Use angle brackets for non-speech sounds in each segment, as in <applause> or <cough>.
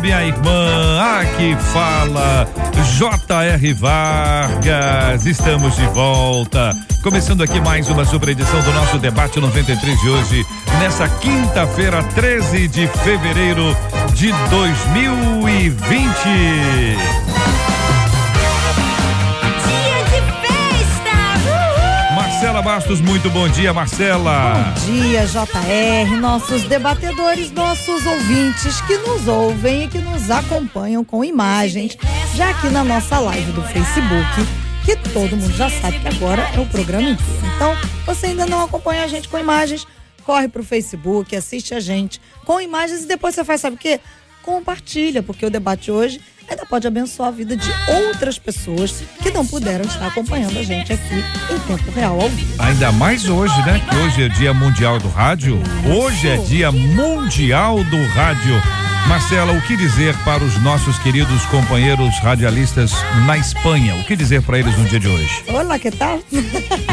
Minha irmã. Aqui fala J.R. Vargas. Estamos de volta. Começando aqui mais uma super edição do nosso debate 93 de hoje, nessa quinta-feira, 13 de fevereiro de 2020. Marcela Bastos, muito bom dia, Marcela. Bom dia, JR, nossos debatedores, nossos ouvintes que nos ouvem e que nos acompanham com imagens, já aqui na nossa live do Facebook, que todo mundo já sabe que agora é o programa inteiro. Então, você ainda não acompanha a gente com imagens, corre pro Facebook, assiste a gente com imagens e depois você faz, sabe o quê? Compartilha, porque o debate hoje ainda pode abençoar a vida de outras pessoas que não puderam estar acompanhando a gente aqui em tempo real ao vivo. Ainda mais hoje, né? Que hoje é Dia Mundial do Rádio. Hoje é Dia Mundial do Rádio. Marcela, o que dizer para os nossos queridos companheiros radialistas na Espanha? O que dizer para eles no dia de hoje? Olá, que tal?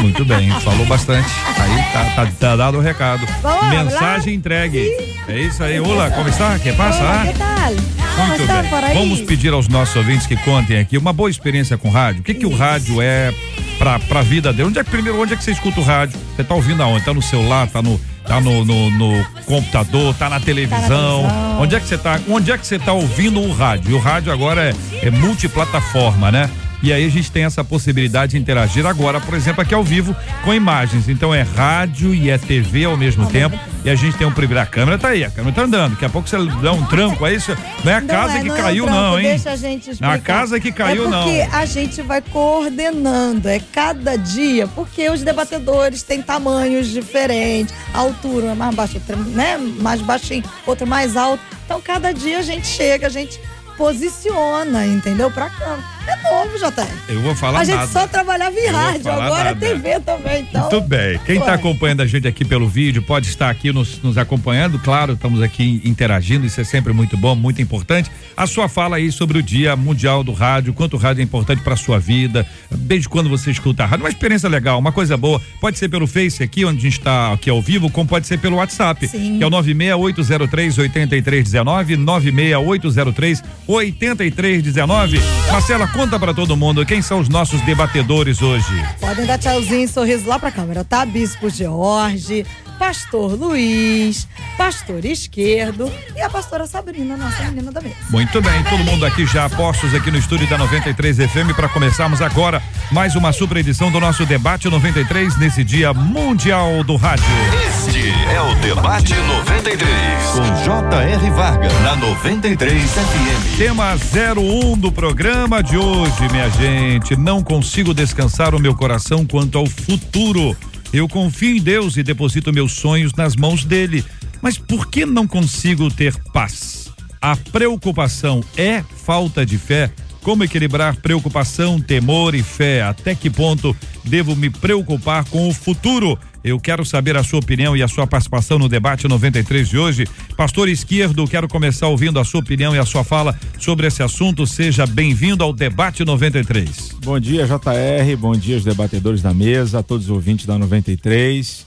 Muito bem, falou bastante. Aí tá, tá, tá dado o recado. Vamos Mensagem entregue. É isso aí. Olá, como está? Que passa? Olá, que tal? Muito está bem. Vamos pedir aos nossos ouvintes que contem aqui uma boa experiência com rádio. O que que o rádio é pra, pra vida dele? Onde é que primeiro, onde é que você escuta o rádio? Você tá ouvindo aonde? Tá no celular, tá no tá no, no, no computador, tá na televisão. televisão. Onde é que você tá? Onde é que você tá ouvindo o rádio? E o rádio agora é, é multiplataforma, né? E aí a gente tem essa possibilidade de interagir agora, por exemplo, aqui ao vivo com imagens. Então é rádio e é TV ao mesmo tempo. E a gente tem um privilégio. A câmera tá aí, a câmera tá andando. Daqui a pouco você dá um tranco, é isso? Não é a Não casa é, que não é um caiu, trampo, não, hein? Deixa a gente explicar. A casa que caiu, é não. porque a gente vai coordenando, é cada dia, porque os debatedores têm tamanhos diferentes, altura é mais baixa, outra, né, mais baixinho, outro mais alto. Então cada dia a gente chega, a gente posiciona, entendeu? Pra câmera. É novo, JR. Eu vou falar A gente nada. só trabalhava em Eu rádio, agora nada. é TV também, então. Muito bem. Quem está acompanhando a gente aqui pelo vídeo pode estar aqui nos, nos acompanhando. Claro, estamos aqui interagindo, isso é sempre muito bom, muito importante. A sua fala aí sobre o Dia Mundial do Rádio, quanto o rádio é importante para sua vida, desde quando você escuta a rádio. Uma experiência legal, uma coisa boa. Pode ser pelo Face aqui, onde a gente está aqui ao vivo, como pode ser pelo WhatsApp, Sim. que é o 96803 8319, 96803 8319. Marcela, conta para todo mundo quem são os nossos debatedores hoje. Podem dar tchauzinho e sorriso lá pra câmera, tá? Bispo George, Pastor Luiz, Pastor Esquerdo e a pastora Sabrina, nossa menina da mesa. Muito bem, todo mundo aqui já postos aqui no estúdio da 93 FM para começarmos agora mais uma super edição do nosso debate 93 nesse Dia Mundial do Rádio. Este é o Debate 93. Com J.R. Vargas. Na 93 FM. Tema 01 do programa de hoje, minha gente. Não consigo descansar o meu coração quanto ao futuro. Eu confio em Deus e deposito meus sonhos nas mãos dele. Mas por que não consigo ter paz? A preocupação é falta de fé? Como equilibrar preocupação, temor e fé? Até que ponto devo me preocupar com o futuro? Eu quero saber a sua opinião e a sua participação no debate 93 de hoje. Pastor Esquerdo, quero começar ouvindo a sua opinião e a sua fala sobre esse assunto. Seja bem-vindo ao debate 93. Bom dia, JR. Bom dia, os debatedores da mesa, a todos os ouvintes da 93.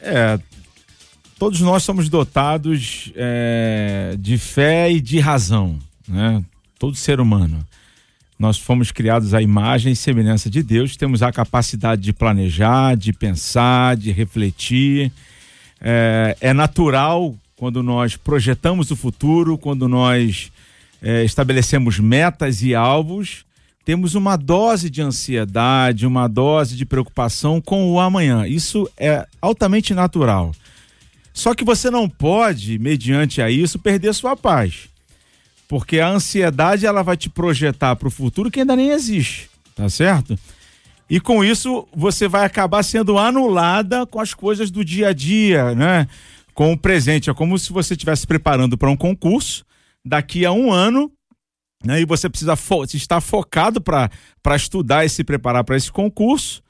É, todos nós somos dotados é, de fé e de razão, né? Todo ser humano. Nós fomos criados à imagem e semelhança de Deus, temos a capacidade de planejar, de pensar, de refletir. É, é natural quando nós projetamos o futuro, quando nós é, estabelecemos metas e alvos, temos uma dose de ansiedade, uma dose de preocupação com o amanhã. Isso é altamente natural. Só que você não pode, mediante a isso, perder sua paz. Porque a ansiedade ela vai te projetar para o futuro que ainda nem existe, tá certo? E com isso você vai acabar sendo anulada com as coisas do dia a dia, né? Com o presente. É como se você estivesse preparando para um concurso. Daqui a um ano né? e você precisa fo estar focado para estudar e se preparar para esse concurso.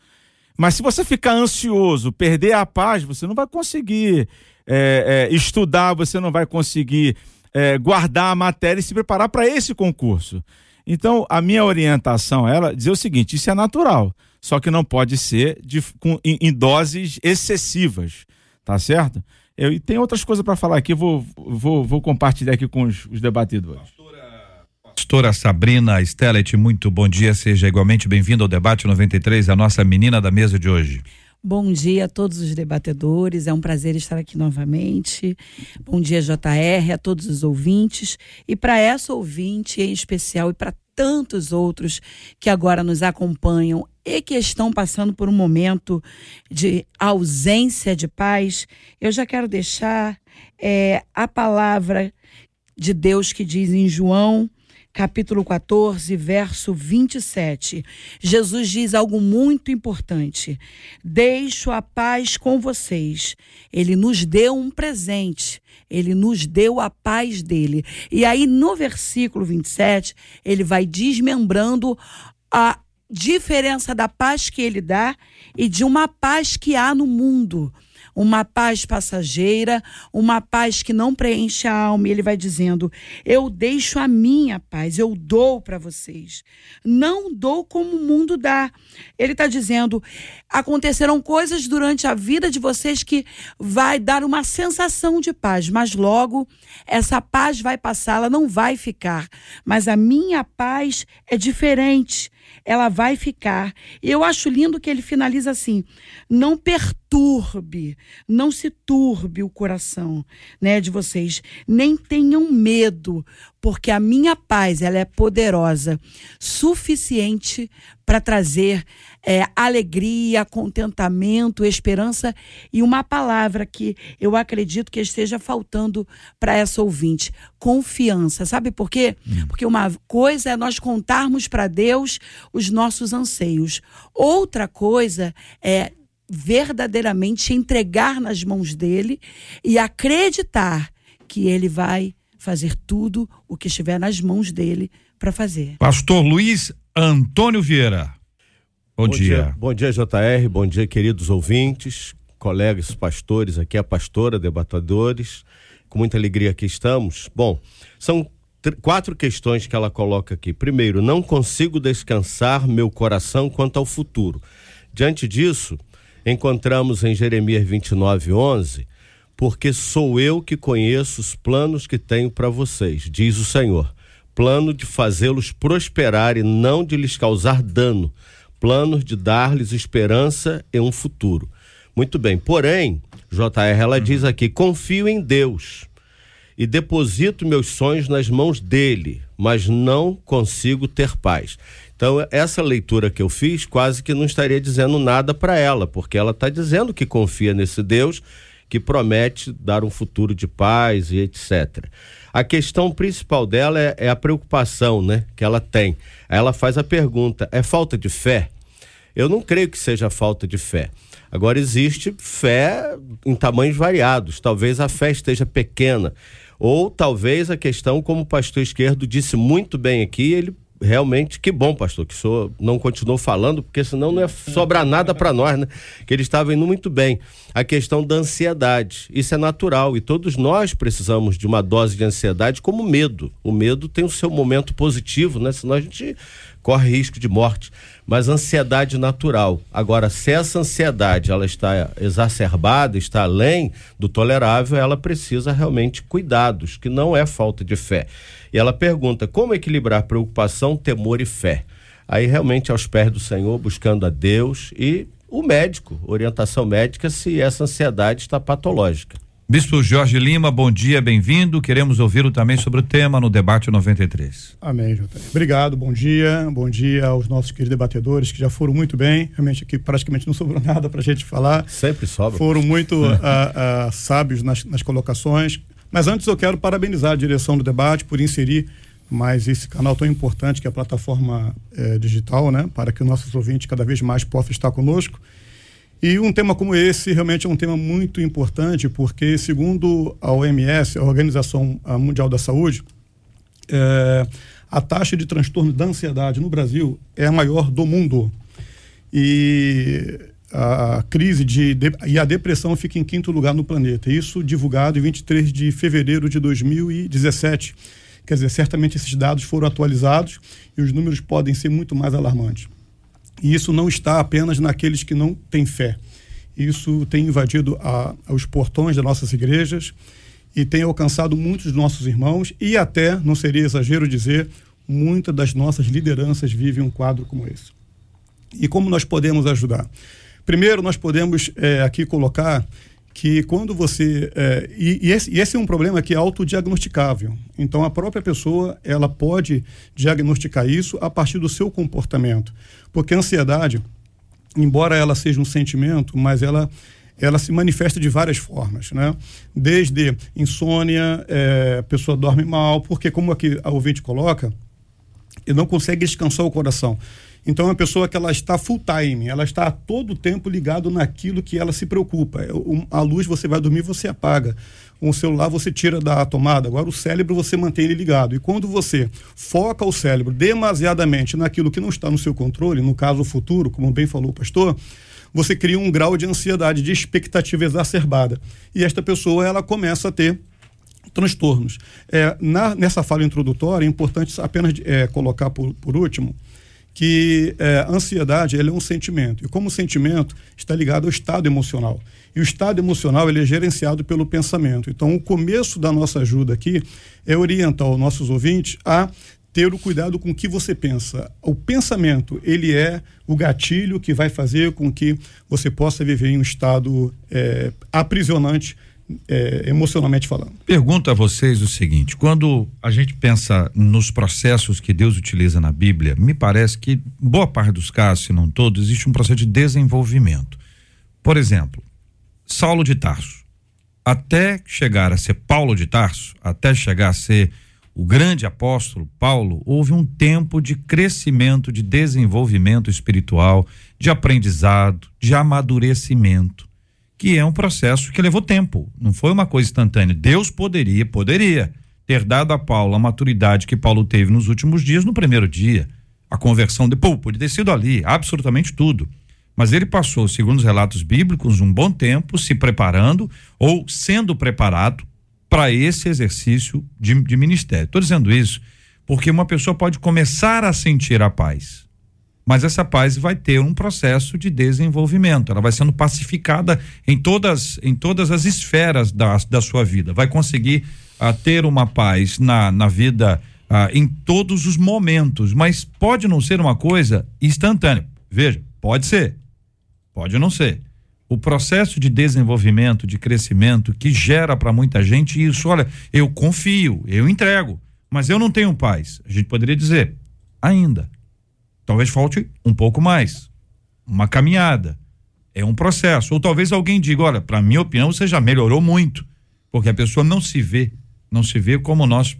Mas se você ficar ansioso, perder a paz, você não vai conseguir é, é, estudar, você não vai conseguir é, guardar a matéria e se preparar para esse concurso. Então, a minha orientação ela dizer o seguinte: isso é natural, só que não pode ser de, com, em, em doses excessivas, tá certo? Eu, e tem outras coisas para falar aqui, vou, vou, vou compartilhar aqui com os, os debatedores. Pastora Sabrina Stellet, muito bom dia, seja igualmente bem-vindo ao debate 93, a nossa menina da mesa de hoje. Bom dia a todos os debatedores, é um prazer estar aqui novamente. Bom dia, JR, a todos os ouvintes. E para essa ouvinte em especial e para tantos outros que agora nos acompanham e que estão passando por um momento de ausência de paz, eu já quero deixar é, a palavra de Deus que diz em João capítulo 14, verso 27. Jesus diz algo muito importante: Deixo a paz com vocês. Ele nos deu um presente. Ele nos deu a paz dele. E aí, no versículo 27, ele vai desmembrando a diferença da paz que ele dá e de uma paz que há no mundo uma paz passageira, uma paz que não preenche a alma. E ele vai dizendo: Eu deixo a minha paz, eu dou para vocês. Não dou como o mundo dá. Ele está dizendo: acontecerão coisas durante a vida de vocês que vai dar uma sensação de paz, mas logo essa paz vai passar, ela não vai ficar. Mas a minha paz é diferente ela vai ficar. Eu acho lindo que ele finaliza assim: não perturbe, não se turbe o coração, né, de vocês, nem tenham medo, porque a minha paz ela é poderosa, suficiente para trazer é, alegria, contentamento, esperança e uma palavra que eu acredito que esteja faltando para essa ouvinte: confiança. Sabe por quê? Hum. Porque uma coisa é nós contarmos para Deus os nossos anseios, outra coisa é verdadeiramente entregar nas mãos dele e acreditar que ele vai fazer tudo o que estiver nas mãos dele para fazer. Pastor Luiz Antônio Vieira. Bom, bom dia. dia. Bom dia, JR. Bom dia, queridos ouvintes, colegas pastores, aqui a pastora, debatedores. Com muita alegria aqui estamos. Bom, são quatro questões que ela coloca aqui. Primeiro, não consigo descansar meu coração quanto ao futuro. Diante disso, encontramos em Jeremias 29, 11 porque sou eu que conheço os planos que tenho para vocês, diz o Senhor. Plano de fazê-los prosperar e não de lhes causar dano, plano de dar-lhes esperança e um futuro. Muito bem, porém, JR, ela diz aqui: confio em Deus e deposito meus sonhos nas mãos dele, mas não consigo ter paz. Então, essa leitura que eu fiz quase que não estaria dizendo nada para ela, porque ela está dizendo que confia nesse Deus que promete dar um futuro de paz e etc. A questão principal dela é, é a preocupação, né, que ela tem. Ela faz a pergunta: é falta de fé? Eu não creio que seja falta de fé. Agora existe fé em tamanhos variados. Talvez a fé esteja pequena, ou talvez a questão, como o pastor esquerdo disse muito bem aqui, ele realmente, que bom, pastor, que o senhor não continuou falando, porque senão não ia sobrar nada para nós, né? Que ele estava indo muito bem. A questão da ansiedade. Isso é natural e todos nós precisamos de uma dose de ansiedade como medo. O medo tem o seu momento positivo, né? Senão a gente corre risco de morte. Mas ansiedade natural. Agora, se essa ansiedade ela está exacerbada, está além do tolerável, ela precisa realmente cuidados, que não é falta de fé. E ela pergunta: como equilibrar preocupação, temor e fé? Aí realmente aos pés do Senhor, buscando a Deus e o médico, orientação médica, se essa ansiedade está patológica. Bispo Jorge Lima, bom dia, bem-vindo. Queremos ouvi-lo também sobre o tema no debate 93. Amém, Jota. Obrigado, bom dia. Bom dia aos nossos queridos debatedores que já foram muito bem. Realmente aqui praticamente não <laughs> sobrou nada para a gente falar. Sempre sobra. Foram muito uh, <laughs> uh, sábios nas, nas colocações. Mas antes eu quero parabenizar a direção do debate por inserir mais esse canal tão importante que é a plataforma é, digital, né, para que os nossos ouvintes cada vez mais possam estar conosco. E um tema como esse realmente é um tema muito importante, porque, segundo a OMS, a Organização Mundial da Saúde, é, A taxa de transtorno da ansiedade no Brasil é a maior do mundo. E a crise de, de, e a depressão fica em quinto lugar no planeta. Isso divulgado em 23 de fevereiro de 2017. Quer dizer, certamente esses dados foram atualizados e os números podem ser muito mais alarmantes. E isso não está apenas naqueles que não têm fé. Isso tem invadido a, os portões das nossas igrejas e tem alcançado muitos dos nossos irmãos e até, não seria exagero dizer, muitas das nossas lideranças vivem um quadro como esse. E como nós podemos ajudar? Primeiro, nós podemos é, aqui colocar que quando você é, e, e, esse, e, esse, é um problema que é autodiagnosticável. Então a própria pessoa ela pode diagnosticar isso a partir do seu comportamento, porque a ansiedade, embora ela seja um sentimento, mas ela ela se manifesta de várias formas, né? Desde insônia, é, a pessoa dorme mal, porque como aqui a ouvinte coloca, e não consegue descansar o coração. Então, é uma pessoa que ela está full time, ela está todo o tempo ligado naquilo que ela se preocupa. É, a luz você vai dormir, você apaga. Um celular você tira da tomada. Agora, o cérebro você mantém ele ligado. E quando você foca o cérebro demasiadamente naquilo que não está no seu controle, no caso o futuro, como bem falou o pastor, você cria um grau de ansiedade, de expectativa exacerbada. E esta pessoa ela começa a ter transtornos. É, na, nessa fala introdutória, é importante apenas é, colocar por, por último que é, a ansiedade é um sentimento e como sentimento está ligado ao estado emocional e o estado emocional ele é gerenciado pelo pensamento então o começo da nossa ajuda aqui é orientar os nossos ouvintes a ter o cuidado com o que você pensa o pensamento ele é o gatilho que vai fazer com que você possa viver em um estado é, aprisionante é, emocionalmente falando. Pergunto a vocês o seguinte: quando a gente pensa nos processos que Deus utiliza na Bíblia, me parece que boa parte dos casos, se não todos, existe um processo de desenvolvimento. Por exemplo, Saulo de Tarso, até chegar a ser Paulo de Tarso, até chegar a ser o grande apóstolo Paulo, houve um tempo de crescimento, de desenvolvimento espiritual, de aprendizado, de amadurecimento que é um processo que levou tempo, não foi uma coisa instantânea. Deus poderia, poderia ter dado a Paulo a maturidade que Paulo teve nos últimos dias no primeiro dia. A conversão de pô, podia ter sido ali, absolutamente tudo. Mas ele passou, segundo os relatos bíblicos, um bom tempo se preparando ou sendo preparado para esse exercício de, de ministério. Estou dizendo isso porque uma pessoa pode começar a sentir a paz mas essa paz vai ter um processo de desenvolvimento, ela vai sendo pacificada em todas, em todas as esferas da, da sua vida, vai conseguir uh, ter uma paz na, na vida uh, em todos os momentos, mas pode não ser uma coisa instantânea. Veja, pode ser, pode não ser. O processo de desenvolvimento, de crescimento que gera para muita gente isso, olha, eu confio, eu entrego, mas eu não tenho paz. A gente poderia dizer, ainda Talvez falte um pouco mais, uma caminhada. É um processo. Ou talvez alguém diga: olha, para minha opinião, você já melhorou muito, porque a pessoa não se vê, não se vê como nós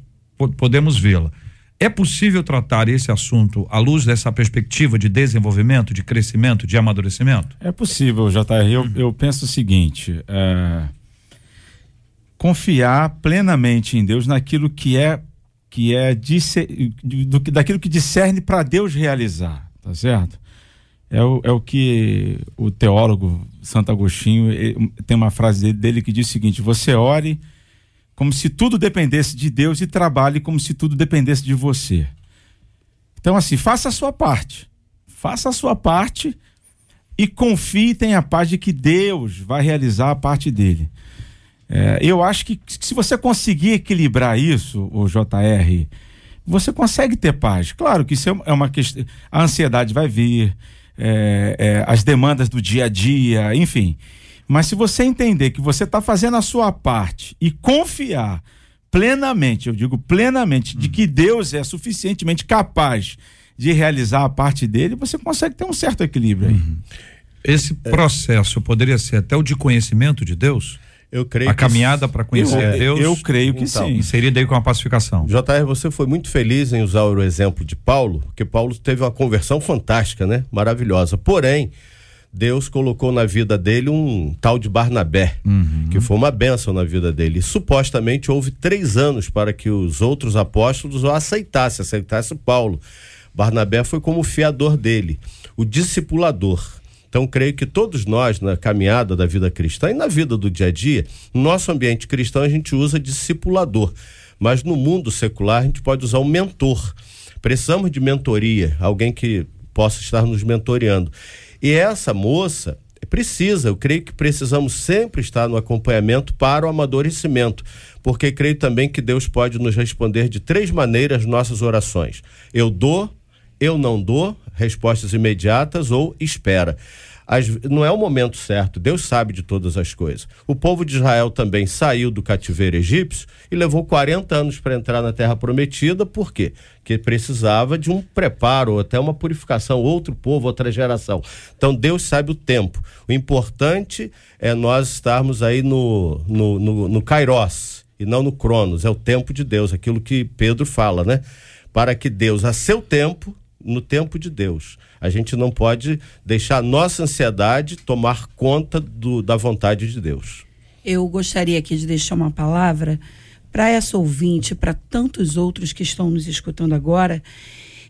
podemos vê-la. É possível tratar esse assunto à luz dessa perspectiva de desenvolvimento, de crescimento, de amadurecimento? É possível, JR. Eu, eu penso o seguinte: é, confiar plenamente em Deus naquilo que é que é do, daquilo que discerne para Deus realizar, tá certo? É o, é o que o teólogo Santo Agostinho tem uma frase dele, dele que diz o seguinte: você ore como se tudo dependesse de Deus e trabalhe como se tudo dependesse de você. Então, assim, faça a sua parte. Faça a sua parte e confie e tenha a paz de que Deus vai realizar a parte dele. É, eu acho que se você conseguir equilibrar isso, o JR, você consegue ter paz. Claro que isso é, é uma questão. A ansiedade vai vir, é, é, as demandas do dia a dia, enfim. Mas se você entender que você está fazendo a sua parte e confiar plenamente, eu digo plenamente, de que Deus é suficientemente capaz de realizar a parte dele, você consegue ter um certo equilíbrio aí. Uhum. Esse processo poderia ser até o de conhecimento de Deus? Eu creio a caminhada para conhecer eu, Deus. Eu creio que então, sim. Inserida aí com a pacificação. JR, você foi muito feliz em usar o exemplo de Paulo, porque Paulo teve uma conversão fantástica, né? Maravilhosa. Porém, Deus colocou na vida dele um tal de Barnabé, Uhum. que foi uma bênção na vida dele. E, supostamente houve três anos para que os outros apóstolos o aceitassem, aceitasse Paulo. Barnabé foi como o fiador dele, o discipulador. Então, creio que todos nós, na caminhada da vida cristã e na vida do dia a dia, no nosso ambiente cristão, a gente usa discipulador. Mas no mundo secular, a gente pode usar o mentor. Precisamos de mentoria, alguém que possa estar nos mentoreando. E essa moça precisa, eu creio que precisamos sempre estar no acompanhamento para o amadurecimento, porque creio também que Deus pode nos responder de três maneiras nossas orações. Eu dou, eu não dou, respostas imediatas ou espera. As- não é o momento certo, Deus sabe de todas as coisas. O povo de Israel também saiu do cativeiro egípcio e levou 40 anos para entrar na terra prometida, por quê? Porque precisava de um preparo, até uma purificação, outro povo, outra geração. Então Deus sabe o tempo. O importante é nós estarmos aí no, no, no, no Kairos e não no Cronos, é o tempo de Deus, aquilo que Pedro fala, né? Para que Deus, a seu tempo, no tempo de Deus. A gente não pode deixar a nossa ansiedade tomar conta do, da vontade de Deus. Eu gostaria aqui de deixar uma palavra para essa ouvinte, para tantos outros que estão nos escutando agora.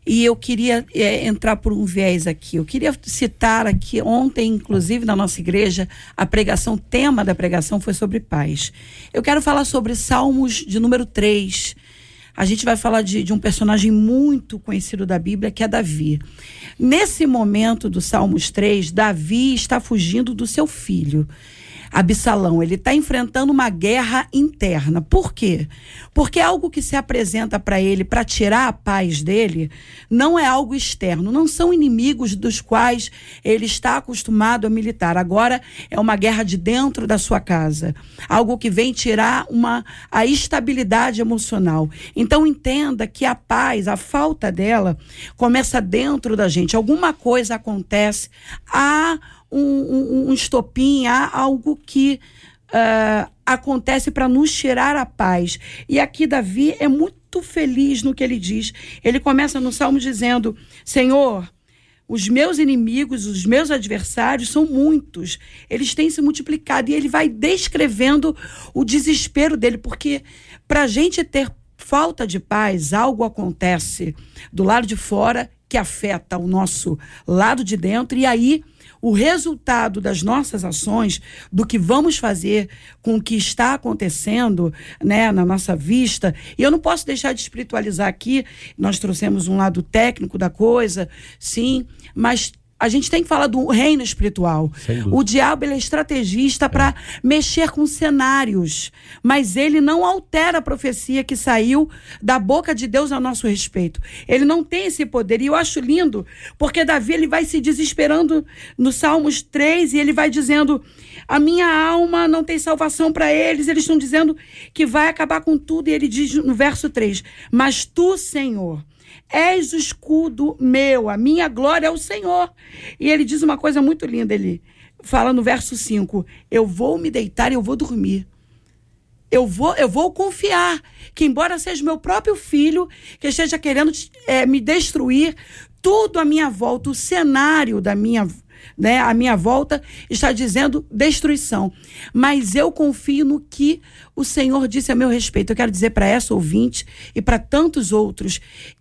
E eu queria é, entrar por um viés aqui. Eu queria citar aqui, ontem, inclusive, na nossa igreja, a pregação, o tema da pregação foi sobre paz. Eu quero falar sobre Salmos de número 3. A gente vai falar de, de um personagem muito conhecido da Bíblia, que é Davi. Nesse momento do Salmos 3, Davi está fugindo do seu filho. Absalão, ele está enfrentando uma guerra interna. Por quê? Porque algo que se apresenta para ele para tirar a paz dele não é algo externo, não são inimigos dos quais ele está acostumado a militar. Agora é uma guerra de dentro da sua casa, algo que vem tirar uma a estabilidade emocional. Então entenda que a paz, a falta dela começa dentro da gente. Alguma coisa acontece, há um, um, um estopim, há algo que ah, acontece para nos tirar a paz. E aqui Davi é muito feliz no que ele diz. Ele começa no salmo dizendo: Senhor, os meus inimigos, os meus adversários são muitos. Eles têm se multiplicado. E ele vai descrevendo o desespero dele, porque para a gente ter falta de paz, algo acontece do lado de fora que afeta o nosso lado de dentro. E aí o resultado das nossas ações, do que vamos fazer com o que está acontecendo né, na nossa vista. E eu não posso deixar de espiritualizar aqui, nós trouxemos um lado técnico da coisa, sim, mas a gente tem que falar do reino espiritual. O diabo ele é estrategista para mexer com cenários, mas ele não altera a profecia que saiu da boca de Deus a nosso respeito. Ele não tem esse poder. E eu acho lindo, porque Davi ele vai se desesperando no Salmos 3 e ele vai dizendo: "A minha alma não tem salvação para eles". Eles estão dizendo que vai acabar com tudo e ele diz no verso 3: "Mas tu, Senhor, És o escudo meu, a minha glória é o Senhor. E ele diz uma coisa muito linda, ele fala no verso 5: Eu vou me deitar e eu vou dormir. Eu vou, eu vou confiar que, embora seja meu próprio filho que esteja querendo eh, me destruir, tudo à minha volta, o cenário da minha, né, a minha volta está dizendo destruição. Mas eu confio no que o Senhor disse a meu respeito. Eu quero dizer para essa ouvinte e para tantos outros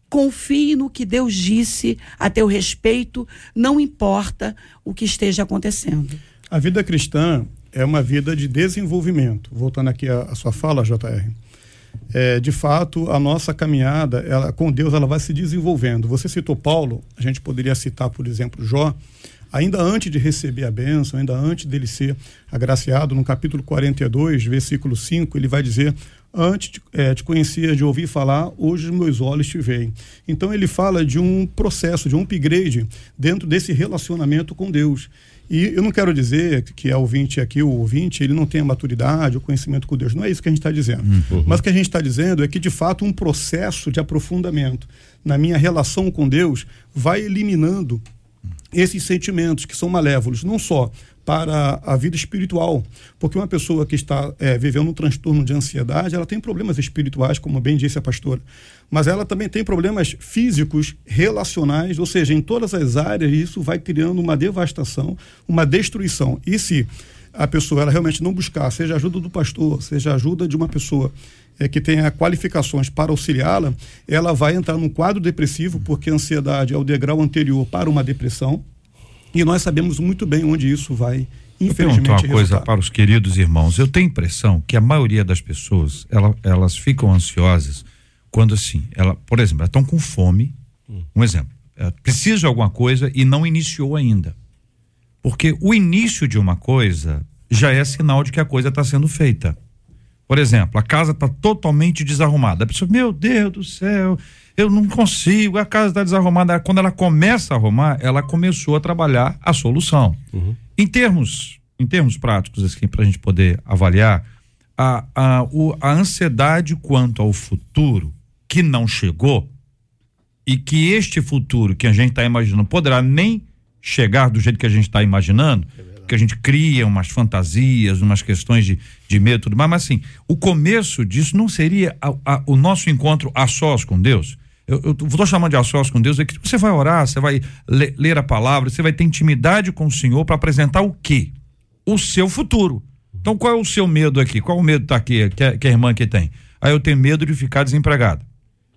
confie no que Deus disse a teu respeito, não importa o que esteja acontecendo. A vida cristã é uma vida de desenvolvimento. Voltando aqui à, sua fala, JR. É, de fato, a nossa caminhada ela, com Deus ela vai se desenvolvendo. Você citou Paulo, a gente poderia citar, por exemplo, Jó. Ainda antes de receber a bênção, ainda antes dele ser agraciado, no capítulo 42, versículo 5, ele vai dizer: Antes de, é, te conhecia de ouvir falar, hoje os meus olhos te veem. Então ele fala de um processo, de um upgrade dentro desse relacionamento com Deus. E eu não quero dizer que é ouvinte aqui, o ouvinte, ele não tem a maturidade, o conhecimento com Deus. Não é isso que a gente está dizendo. Uhum. Mas o que a gente está dizendo é que, de fato, um processo de aprofundamento na minha relação com Deus vai eliminando esses sentimentos que são malévolos, não só para a vida espiritual. Porque uma pessoa que está é, vivendo um transtorno de ansiedade, ela tem problemas espirituais, como bem disse a pastora. Mas ela também tem problemas físicos, relacionais, ou seja, em todas as áreas, isso vai criando uma devastação, uma destruição. E se a pessoa ela realmente não buscar, seja ajuda do pastor, seja ajuda de uma pessoa é, que tenha qualificações para auxiliá-la, ela vai entrar num quadro depressivo, porque a ansiedade é o degrau anterior para uma depressão. E nós sabemos muito bem onde isso vai, infelizmente, Eu uma coisa resultar. para os queridos irmãos. Eu tenho impressão que a maioria das pessoas, ela, elas ficam ansiosas quando assim, ela, por exemplo, elas estão com fome. Um exemplo, precisa de alguma coisa e não iniciou ainda. Porque o início de uma coisa já é sinal de que a coisa está sendo feita. Por exemplo, a casa está totalmente desarrumada. A pessoa, meu Deus do céu, eu não consigo, a casa está desarrumada. Quando ela começa a arrumar, ela começou a trabalhar a solução. Em termos, em termos práticos, assim, para a gente poder avaliar, a, a, o, a ansiedade quanto ao futuro que não chegou e que este futuro que a gente está imaginando poderá nem chegar do jeito que a gente está imaginando, que a gente cria umas fantasias, umas questões de, de medo e tudo mais, mas assim, o começo disso não seria a, a, o nosso encontro a sós com Deus. Eu estou chamando de a sós com Deus, é que você vai orar, você vai ler, ler a palavra, você vai ter intimidade com o Senhor para apresentar o quê? O seu futuro. Então, qual é o seu medo aqui? Qual o medo tá aqui que a, que a irmã aqui tem? Aí eu tenho medo de ficar desempregado.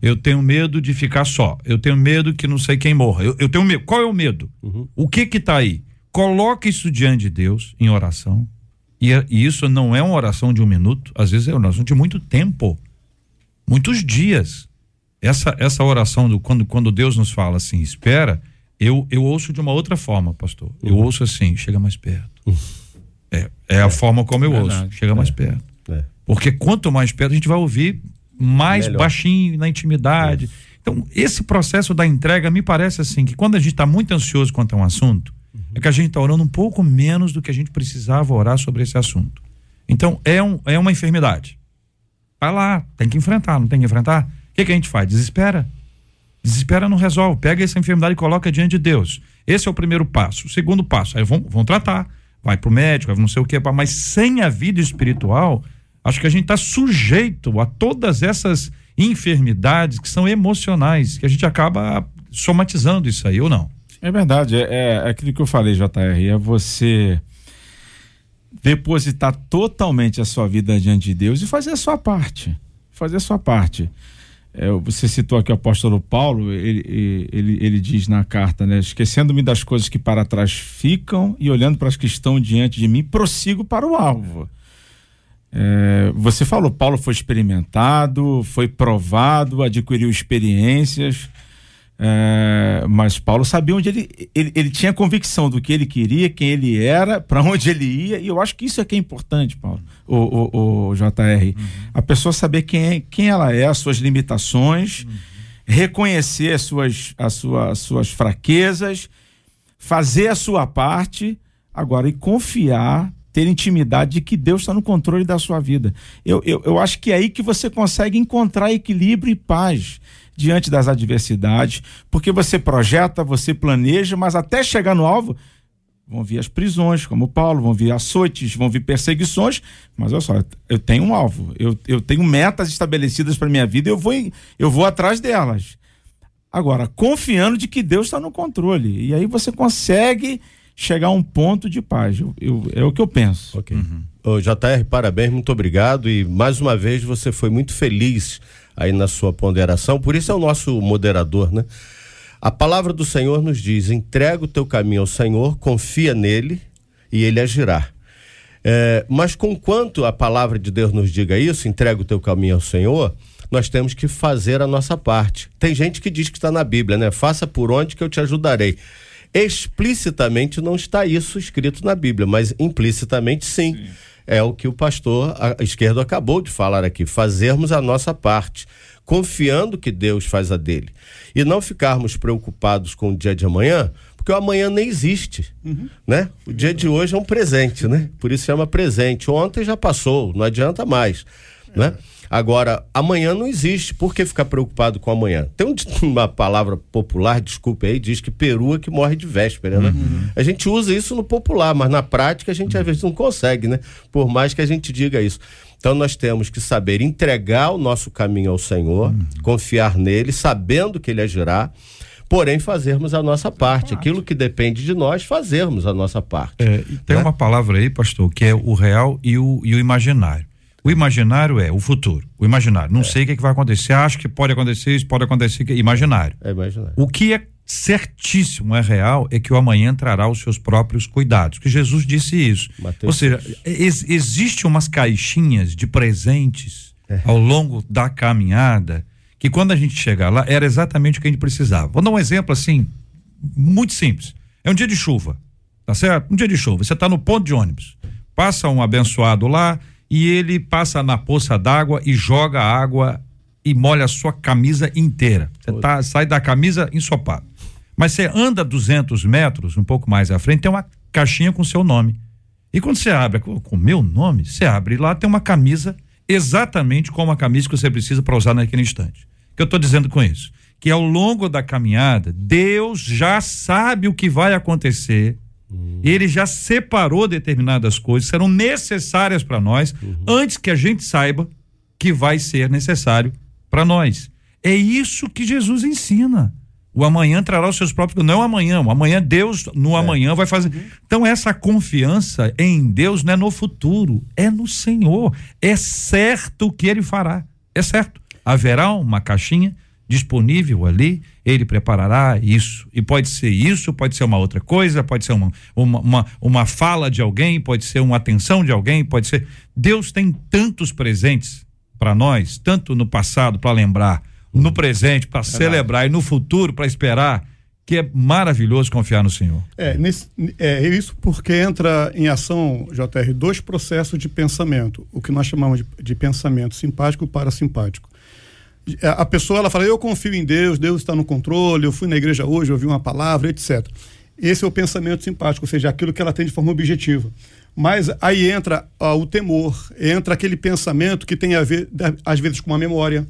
Eu tenho medo de ficar só. Eu tenho medo que não sei quem morra. Eu, eu tenho medo. Qual é o medo? Uhum. O que que tá aí? Coloque isso diante de Deus em oração. E, e, isso não é uma oração de um minuto, às vezes é uma oração de muito tempo. Muitos dias. Essa, essa oração do quando, quando Deus nos fala assim, espera, eu, eu ouço de uma outra forma, pastor. Eu Uhum. ouço assim, chega mais perto. É, é a forma como eu Verdade. ouço, chega mais perto. É. Porque quanto mais perto a gente vai ouvir, mais Melhor. baixinho na intimidade. Então, esse processo da entrega me parece assim que quando a gente está muito ansioso quanto a um assunto, é que a gente está orando um pouco menos do que a gente precisava orar sobre esse assunto. Então, é, um, é uma enfermidade. Vai lá, tem que enfrentar, não tem que enfrentar? O que, que a gente faz? Desespera. Desespera não resolve. Pega essa enfermidade e coloca diante de Deus. Esse é o primeiro passo. O segundo passo, aí vão, vão tratar. Vai pro médico, vai não sei o que, mas sem a vida espiritual, acho que a gente está sujeito a todas essas enfermidades que são emocionais, que a gente acaba somatizando isso aí, ou não? É verdade, é, é aquilo que eu falei, JR, é você depositar totalmente a sua vida diante de Deus e fazer a sua parte. Fazer a sua parte. É, você citou aqui o apóstolo Paulo, ele, ele, ele diz na carta, né? Esquecendo-me das coisas que para trás ficam e olhando para as que estão diante de mim, prossigo para o alvo. É, você falou, Paulo foi experimentado, foi provado, adquiriu experiências, é, mas Paulo sabia onde ele, ele, ele tinha convicção do que ele queria, quem ele era, para <laughs> onde ele ia, e eu acho que isso é que é importante, Paulo, o, o, o JR. A pessoa saber quem, é, quem ela é, as suas limitações, reconhecer as suas, as, suas, as suas fraquezas, fazer a sua parte, agora, e confiar ter intimidade de que Deus está no controle da sua vida. Eu, eu, eu acho que é aí que você consegue encontrar equilíbrio e paz diante das adversidades, porque você projeta, você planeja, mas até chegar no alvo, vão vir as prisões, como Paulo, vão vir açoites, vão vir perseguições, mas olha só, eu tenho um alvo, eu, eu tenho metas estabelecidas para minha vida, eu vou, eu vou atrás delas. Agora, confiando de que Deus está no controle. E aí você consegue chegar a um ponto de paz. Eu, eu, é o que eu penso. Ok. Uhum. JR, parabéns, muito obrigado. E mais uma vez você foi muito feliz aí na sua ponderação. Por isso é o nosso moderador, né? A palavra do Senhor nos diz: entrega o teu caminho ao Senhor, confia nele e ele agirá. É, mas conquanto a palavra de Deus nos diga isso, entrega o teu caminho ao Senhor, nós temos que fazer a nossa parte. Tem gente que diz que está na Bíblia, né? Faça por onde que eu te ajudarei. Explicitamente não está isso escrito na Bíblia, mas implicitamente sim. sim. É o que o pastor esquerdo acabou de falar aqui. Fazermos a nossa parte, confiando que Deus faz a dele. E não ficarmos preocupados com o dia de amanhã, porque o amanhã nem existe, uhum. né? O dia de hoje é um presente, né? Por isso chama presente. Ontem já passou, não adianta mais, é. né? Agora, amanhã não existe. Por que ficar preocupado com amanhã? Tem um, <laughs> uma palavra popular, desculpe aí, diz que perua que morre de véspera, né? Uhum. A gente usa isso no popular, mas na prática a gente às vezes não consegue, né? Por mais que a gente diga isso. Então nós temos que saber entregar o nosso caminho ao Senhor, uhum. confiar nele, sabendo que ele agirá, porém fazermos a nossa parte. Aquilo que depende de nós, fazermos a nossa parte. É, tem né? uma palavra aí, pastor, que é o real e o, e o imaginário. O imaginário é o futuro. O imaginário. Não é. sei o que, é que vai acontecer. Acho que pode acontecer isso, pode acontecer. Imaginário. É imaginário. O que é certíssimo, é real, é que o amanhã trará os seus próprios cuidados. Que Jesus disse isso. Mateus Ou seja, ex existe umas caixinhas de presentes é. ao longo da caminhada que quando a gente chegar lá era exatamente o que a gente precisava. Vou dar um exemplo assim, muito simples. É um dia de chuva, tá certo? Um dia de chuva. Você está no ponto de ônibus. Passa um abençoado lá e ele passa na poça d'água e joga água e molha a sua camisa inteira. Você tá, sai da camisa ensopado. Mas você anda 200 metros, um pouco mais à frente, tem uma caixinha com seu nome. E quando você abre com o meu nome, você abre lá, tem uma camisa exatamente como a camisa que você precisa para usar naquele instante. O que eu estou dizendo com isso? Que ao longo da caminhada, Deus já sabe o que vai acontecer. Uhum. Ele já separou determinadas coisas que serão necessárias para nós uhum. antes que a gente saiba que vai ser necessário para nós. É isso que Jesus ensina. O amanhã trará os seus próprios. Não é o amanhã, o amanhã Deus no é. amanhã vai fazer. Uhum. Então, essa confiança em Deus não é no futuro, é no Senhor. É certo que Ele fará. É certo. Haverá uma caixinha disponível ali, ele preparará isso. E pode ser isso, pode ser uma outra coisa, pode ser uma, uma, uma, uma fala de alguém, pode ser uma atenção de alguém, pode ser. Deus tem tantos presentes para nós, tanto no passado para lembrar no presente, para celebrar e no futuro para esperar, que é maravilhoso confiar no Senhor. É, nesse, é isso porque entra em ação, JR, dois processos de pensamento, o que nós chamamos de, de pensamento simpático e parasimpático. A pessoa ela fala, eu confio em Deus, Deus está no controle, eu fui na igreja hoje, ouvi uma palavra, etc. Esse é o pensamento simpático, ou seja, aquilo que ela tem de forma objetiva. Mas aí entra ó, o temor, entra aquele pensamento que tem a ver, às vezes, com a memória,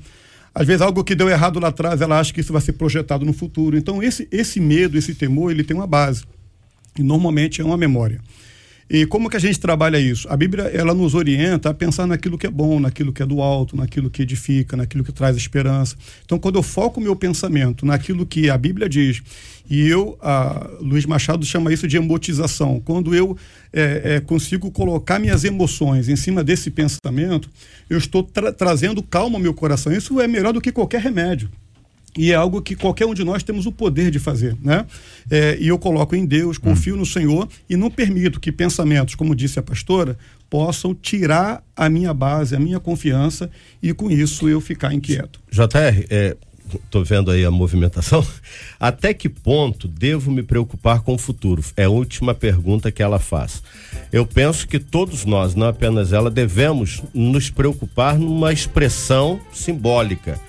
às vezes algo que deu errado lá atrás, ela acha que isso vai ser projetado no futuro. Então esse, esse medo, esse temor, ele tem uma base. E normalmente é uma memória. E como que a gente trabalha isso? A Bíblia ela nos orienta a pensar naquilo que é bom, naquilo que é do alto, naquilo que edifica, naquilo que traz esperança. Então, quando eu foco o meu pensamento naquilo que a Bíblia diz, e eu, Luiz Machado chama isso de emotização, quando eu é, é, consigo colocar minhas emoções em cima desse pensamento, eu estou tra trazendo calma ao meu coração. Isso é melhor do que qualquer remédio. E é algo que qualquer um de nós temos o poder de fazer, né? É, e eu coloco em Deus, confio no Senhor e não permito que pensamentos, como disse a pastora, possam tirar a minha base, a minha confiança e com isso eu ficar inquieto. JR, é, tô vendo aí a movimentação. <laughs> Até que ponto devo me preocupar com o futuro? É a última pergunta que ela faz. Eu penso que todos nós, não apenas ela, devemos nos preocupar numa expressão simbólica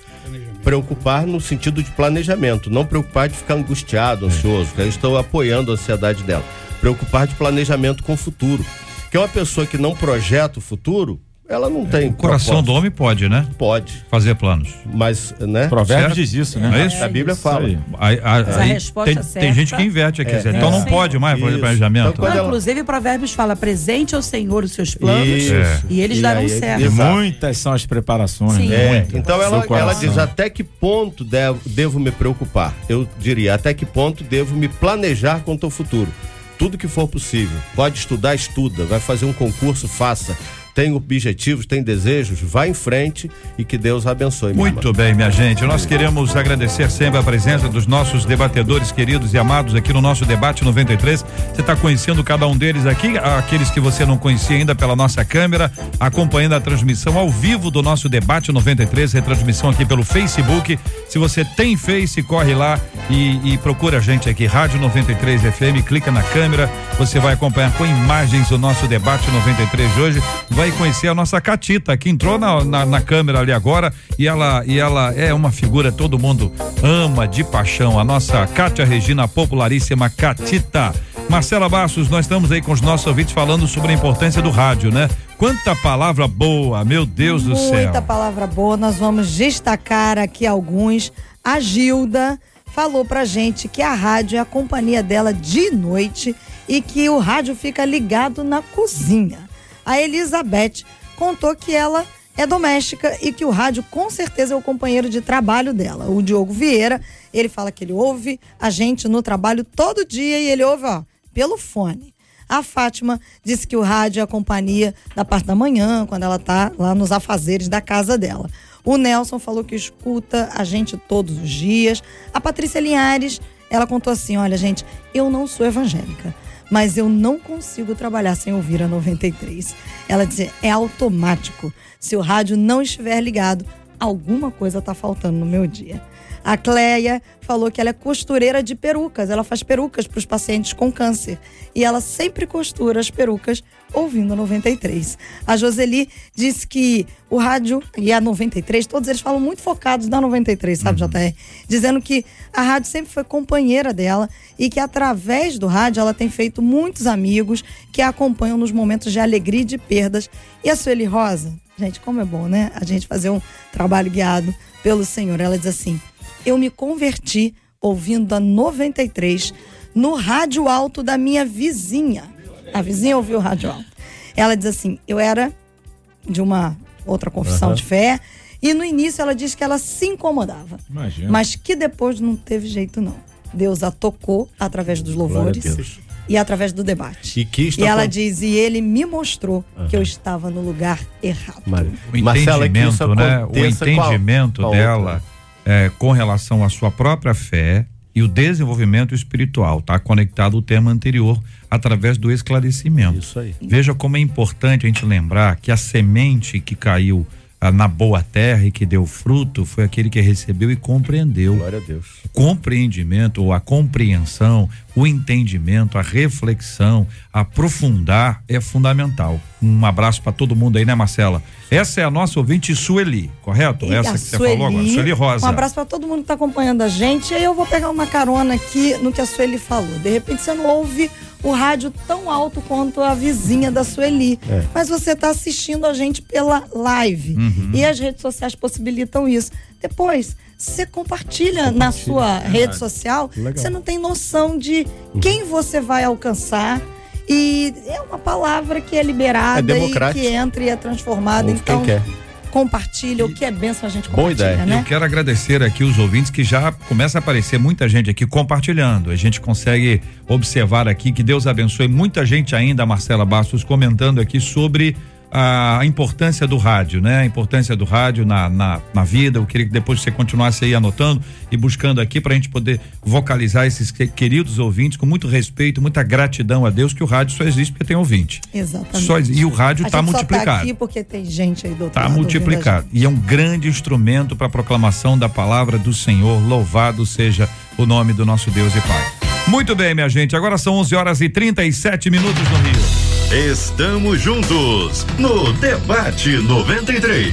preocupar no sentido de planejamento, não preocupar de ficar angustiado, ansioso, que eu estou apoiando a ansiedade dela. Preocupar de planejamento com o futuro. Que é uma pessoa que não projeta o futuro, ela não é, tem. O coração propósito. do homem pode, né? Pode. Fazer planos. Mas, né? Provérbios diz isso, né? É isso? a Bíblia isso. fala. Aí, a, a, tem, certa... tem, gente que inverte aqui. É. Então não pode mais fazer planejamento. Então, ela... Inclusive, Provérbios fala: presente ao Senhor os seus planos e eles e darão aí, certo. E muitas são as preparações. Sim. Né? Então ela, ela diz: até que ponto devo, devo me preocupar? Eu diria: até que ponto devo me planejar quanto ao futuro? Tudo que for possível. Pode estudar, estuda. Vai fazer um concurso, faça tem objetivos, tem desejos, vá em frente e que Deus abençoe. Muito irmã. bem, minha gente. Nós queremos agradecer sempre a presença dos nossos debatedores queridos e amados aqui no nosso debate 93. Você está conhecendo cada um deles aqui, aqueles que você não conhecia ainda pela nossa câmera, acompanhando a transmissão ao vivo do nosso debate 93, retransmissão aqui pelo Facebook. Se você tem Face, corre lá e, e procura a gente aqui, Rádio 93 FM, clica na câmera, você vai acompanhar com imagens o nosso debate 93 de hoje. Vai vai conhecer a nossa Catita, que entrou na, na, na, câmera ali agora e ela, e ela é uma figura todo mundo ama de paixão. A nossa Cátia Regina, popularíssima Catita. Marcela Bastos, nós estamos aí com os nossos ouvintes falando sobre a importância do rádio, né? quanta palavra boa, meu Deus do céu. Muita palavra boa, nós vamos destacar aqui alguns. A Gilda falou pra gente que a rádio é a companhia dela de noite e que o rádio fica ligado na cozinha. A Elizabeth contou que ela é doméstica e que o rádio com certeza é o companheiro de trabalho dela. O Diogo Vieira, ele fala que ele ouve a gente no trabalho todo dia e ele ouve, ó, pelo fone. A Fátima disse que o rádio é a companhia da parte da manhã, quando ela tá lá nos afazeres da casa dela. O Nelson falou que escuta a gente todos os dias. A Patrícia Linhares, ela contou assim: olha, gente, eu não sou evangélica, mas eu não consigo trabalhar sem ouvir a 93. Ela dizia: é automático. Se o rádio não estiver ligado, alguma coisa está faltando no meu dia. A Cleia falou que ela é costureira de perucas. Ela faz perucas para os pacientes com câncer. E ela sempre costura as perucas ouvindo a 93. A Joseli disse que o rádio e a 93, todos eles falam muito focados na 93, sabe, uhum. JR? Dizendo que a rádio sempre foi companheira dela e que através do rádio ela tem feito muitos amigos que a acompanham nos momentos de alegria e de perdas. E a Sueli Rosa, gente, como é bom, né? A gente fazer um trabalho guiado pelo Senhor. Ela diz assim: eu me converti ouvindo a 93 no rádio alto da minha vizinha. A vizinha ouviu o rádio alto. Ela diz assim: eu era de uma outra confissão uhum. de fé. E no início ela disse que ela se incomodava. Imagina. Mas que depois não teve jeito, não. Deus a tocou através dos louvores e através do debate. E, que e ela com... diz: e ele me mostrou uhum. que eu estava no lugar errado. Mar... O entendimento, né? O entendimento dela é, com relação à sua própria fé e o desenvolvimento espiritual, tá conectado o tema anterior através do esclarecimento. Isso aí. Veja como é importante a gente lembrar que a semente que caiu ah, na boa terra e que deu fruto foi aquele que recebeu e compreendeu. Glória a Deus. O compreendimento, ou a compreensão, o entendimento, a reflexão, aprofundar é fundamental. Um abraço para todo mundo aí, né, Marcela? Essa é a nossa ouvinte Sueli, correto? E Essa que Sueli, você falou agora, Sueli Rosa. Um abraço para todo mundo que está acompanhando a gente. E aí eu vou pegar uma carona aqui no que a Sueli falou. De repente você não ouve o rádio tão alto quanto a vizinha da Sueli. É. Mas você está assistindo a gente pela live. Uhum. E as redes sociais possibilitam isso. Depois, você compartilha, compartilha. na sua é rede social, você não tem noção de uhum. quem você vai alcançar. E é uma palavra que é liberada é e que entra e é transformada. Ouve então, compartilha, o que é benção a gente compartilha, Boa ideia. Né? Eu quero agradecer aqui os ouvintes que já começa a aparecer muita gente aqui compartilhando. A gente consegue observar aqui que Deus abençoe muita gente ainda, Marcela Bastos, comentando aqui sobre a, importância do rádio, né? A importância do rádio na, na, na, vida. Eu queria que depois você continuasse aí anotando e buscando aqui para a gente poder vocalizar esses queridos ouvintes com muito respeito, muita gratidão a Deus que o rádio só existe porque tem ouvinte. Exatamente. Só, e o rádio está multiplicado. Tá aqui porque tem gente aí do Está multiplicado. E é um grande instrumento para a proclamação da palavra do Senhor. Louvado seja o nome do nosso Deus e Pai. Muito bem, minha gente. Agora são 11 horas e 37 minutos no Rio. Estamos juntos no Debate 93.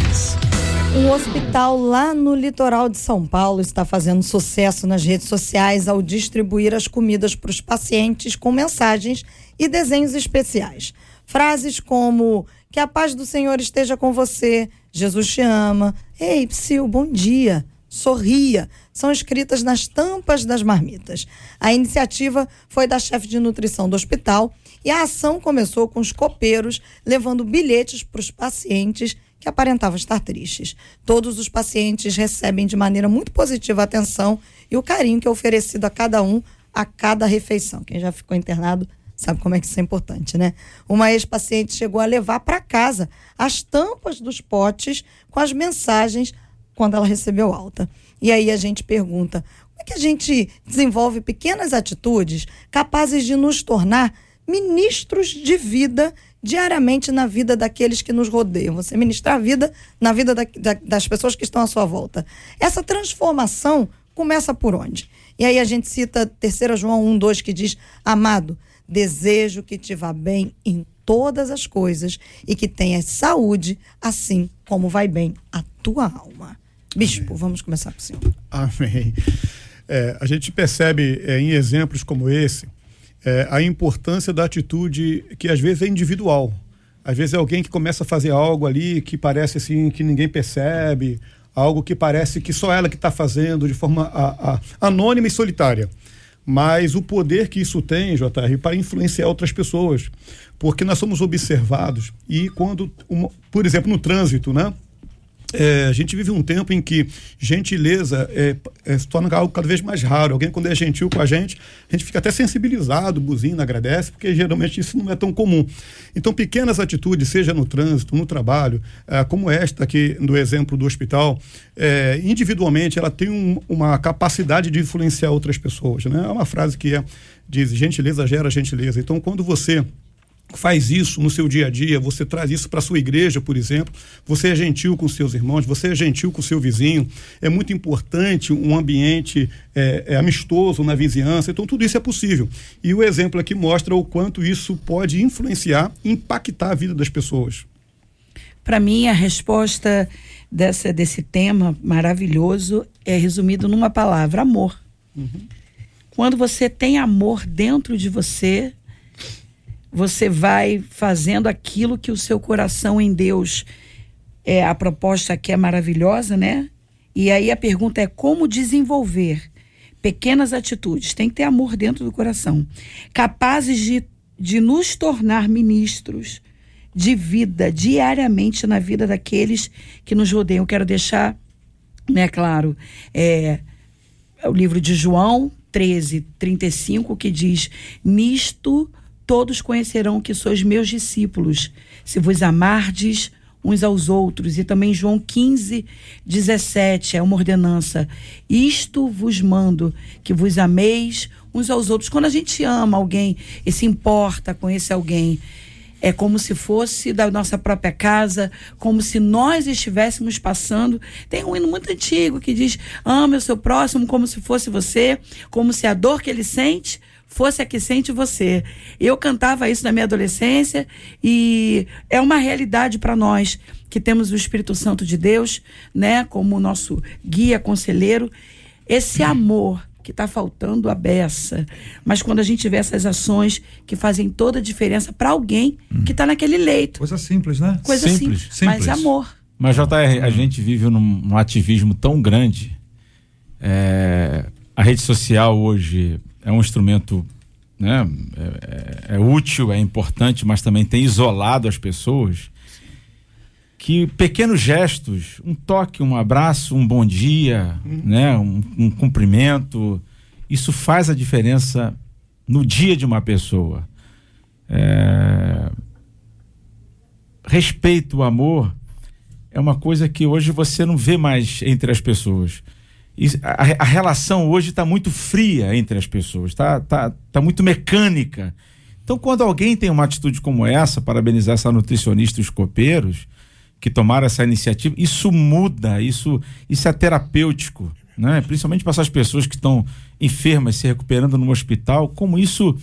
Um hospital lá no litoral de São Paulo está fazendo sucesso nas redes sociais ao distribuir as comidas para os pacientes com mensagens e desenhos especiais. Frases como que a paz do Senhor esteja com você, Jesus te ama, ei, psil, bom dia, sorria, são escritas nas tampas das marmitas. A iniciativa foi da chefe de nutrição do hospital e a ação começou com os copeiros levando bilhetes para os pacientes que aparentavam estar tristes. Todos os pacientes recebem de maneira muito positiva a atenção e o carinho que é oferecido a cada um a cada refeição. Quem já ficou internado sabe como é que isso é importante, né? Uma ex-paciente chegou a levar para casa as tampas dos potes com as mensagens quando ela recebeu alta. E aí a gente pergunta: como é que a gente desenvolve pequenas atitudes capazes de nos tornar ministros de vida diariamente na vida daqueles que nos rodeiam. Você ministrar a vida na vida da, da, das pessoas que estão à sua volta. Essa transformação começa por onde? E aí a gente cita 3 João 1, 2, que diz: Amado, desejo que te vá bem em todas as coisas e que tenhas saúde, assim como vai bem a tua alma. Bispo, Amém. vamos começar com o senhor. Amém. É, a gente percebe é, em exemplos como esse é, a importância da atitude que às vezes é individual. Às vezes é alguém que começa a fazer algo ali que parece assim que ninguém percebe, algo que parece que só ela que está fazendo de forma a, a, anônima e solitária. Mas o poder que isso tem, JR, para influenciar outras pessoas. Porque nós somos observados e quando, uma, por exemplo, no trânsito, né? É, a gente vive um tempo em que gentileza é, é, se torna algo cada vez mais raro. Alguém, quando é gentil com a gente, a gente fica até sensibilizado, buzina, agradece, porque geralmente isso não é tão comum. Então, pequenas atitudes, seja no trânsito, no trabalho, é, como esta aqui do exemplo do hospital, é, individualmente ela tem um, uma capacidade de influenciar outras pessoas. Né? É uma frase que é, diz: gentileza gera gentileza. Então, quando você faz isso no seu dia a dia, você traz isso para sua igreja, por exemplo, você é gentil com seus irmãos, você é gentil com seu vizinho, é muito importante um ambiente é, é, amistoso na vizinhança, então tudo isso é possível. E o exemplo aqui mostra o quanto isso pode influenciar, impactar a vida das pessoas. Para mim, a resposta dessa, desse tema maravilhoso é resumido numa palavra: amor. Uhum. Quando você tem amor dentro de você, você vai fazendo aquilo que o seu coração em Deus é a proposta que é maravilhosa, né? E aí a pergunta é como desenvolver pequenas atitudes, tem que ter amor dentro do coração, capazes de, de nos tornar ministros de vida diariamente na vida daqueles que nos rodeiam. Eu quero deixar, né, claro, é, o livro de João 13, 35, que diz: Nisto todos conhecerão que sois meus discípulos, se vos amardes uns aos outros. E também João 15, 17, é uma ordenança. Isto vos mando, que vos ameis uns aos outros. Quando a gente ama alguém e se importa com esse alguém, é como se fosse da nossa própria casa, como se nós estivéssemos passando. Tem um hino muito antigo que diz: ama o seu próximo como se fosse você, como se a dor que ele sente fosse a que sente você. Eu cantava isso na minha adolescência e é uma realidade para nós que temos o Espírito Santo de Deus, né, como nosso guia, conselheiro, esse amor que está faltando a beça. Mas quando a gente vê essas ações que fazem toda a diferença para alguém hum. que está naquele leito. Coisa simples, né? Coisa simples, simples, simples. mas amor. Mas, JR, a gente vive num, num ativismo tão grande. É, a rede social hoje é um instrumento né, é, é, é, útil, é importante, mas também tem isolado as pessoas. Que pequenos gestos, um toque, um abraço, um bom dia, uhum. né, um, um cumprimento, isso faz a diferença no dia de uma pessoa. É... Respeito, amor é uma coisa que hoje você não vê mais entre as pessoas a, a relação hoje está muito fria entre as pessoas, está tá, tá muito mecânica. Então, quando alguém tem uma atitude como essa, parabenizar essa nutricionista e os copeiros que tomaram essa iniciativa, isso muda, isso, isso é terapêutico, né? principalmente para essas pessoas que estão enfermas, se recuperando no hospital, como isso.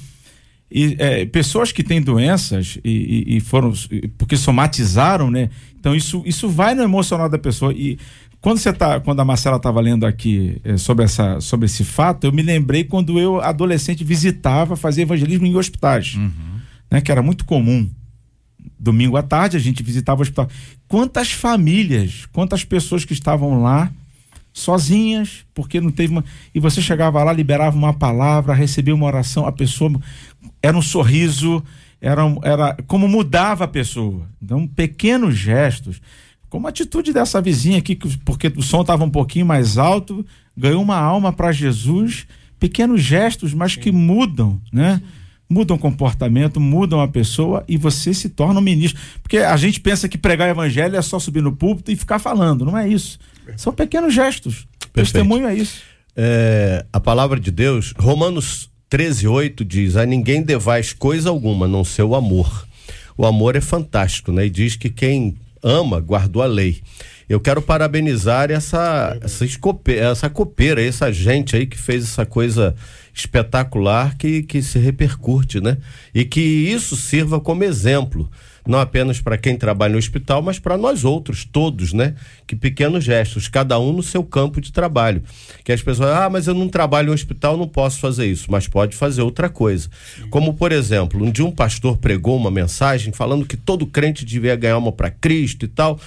E, é, pessoas que têm doenças e, e, e, foram porque somatizaram, né? Então isso, isso vai no emocional da pessoa e quando você tá, quando a Marcela estava lendo aqui eh, sobre, essa, sobre esse fato, eu me lembrei quando eu, adolescente, visitava, fazia evangelismo em hospitais, uhum. né, que era muito comum. Domingo à tarde a gente visitava o hospital. Quantas famílias, quantas pessoas que estavam lá sozinhas, porque não teve uma. E você chegava lá, liberava uma palavra, recebia uma oração, a pessoa era um sorriso, era, era como mudava a pessoa. Então, pequenos gestos. Como a atitude dessa vizinha aqui, porque o som estava um pouquinho mais alto, ganhou uma alma para Jesus, pequenos gestos, mas que mudam, né? Mudam o comportamento, mudam a pessoa e você se torna um ministro. Porque a gente pensa que pregar o evangelho é só subir no púlpito e ficar falando. Não é isso. São pequenos gestos. Perfeito. Testemunho é isso. É, a palavra de Deus, Romanos 13, 8 diz: A ninguém devais coisa alguma, não seu amor. O amor é fantástico, né? E diz que quem ama guardou a lei. Eu quero parabenizar essa, essa, escope, essa copeira, essa gente aí que fez essa coisa espetacular que, que se repercute, né? E que isso sirva como exemplo não apenas para quem trabalha no hospital, mas para nós outros, todos, né? Que pequenos gestos, cada um no seu campo de trabalho. Que as pessoas, ah, mas eu não trabalho no hospital, não posso fazer isso, mas pode fazer outra coisa. Como, por exemplo, um dia um pastor pregou uma mensagem falando que todo crente devia ganhar uma para Cristo e tal.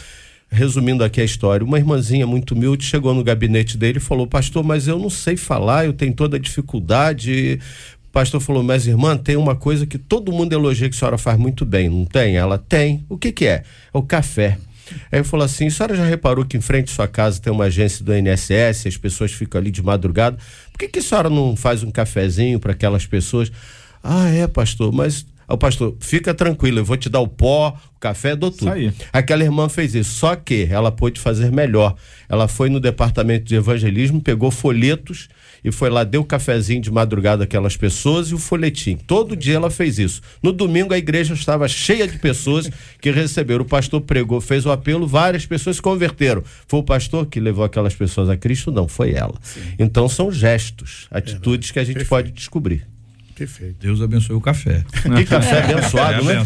Resumindo aqui a história, uma irmãzinha muito humilde chegou no gabinete dele e falou: Pastor, mas eu não sei falar, eu tenho toda a dificuldade, o pastor falou, mas irmã, tem uma coisa que todo mundo elogia que a senhora faz muito bem, não tem? Ela tem. O que que é? É o café. Aí eu falou assim: a senhora já reparou que em frente à sua casa tem uma agência do INSS, as pessoas ficam ali de madrugada. Por que, que a senhora não faz um cafezinho para aquelas pessoas? Ah, é, pastor, mas. O pastor, fica tranquilo, eu vou te dar o pó, o café, dou tudo. Aquela irmã fez isso, só que ela pôde fazer melhor. Ela foi no departamento de evangelismo, pegou folhetos e foi lá, deu cafezinho de madrugada aquelas pessoas e o folhetim. Todo dia ela fez isso. No domingo a igreja estava cheia de pessoas que receberam. O pastor pregou, fez o apelo, várias pessoas se converteram. Foi o pastor que levou aquelas pessoas a Cristo? Não, foi ela. Sim. Então são gestos, atitudes é, que a gente perfeito. pode descobrir. Perfeito. Deus abençoe o café. <laughs> Que café abençoado, né?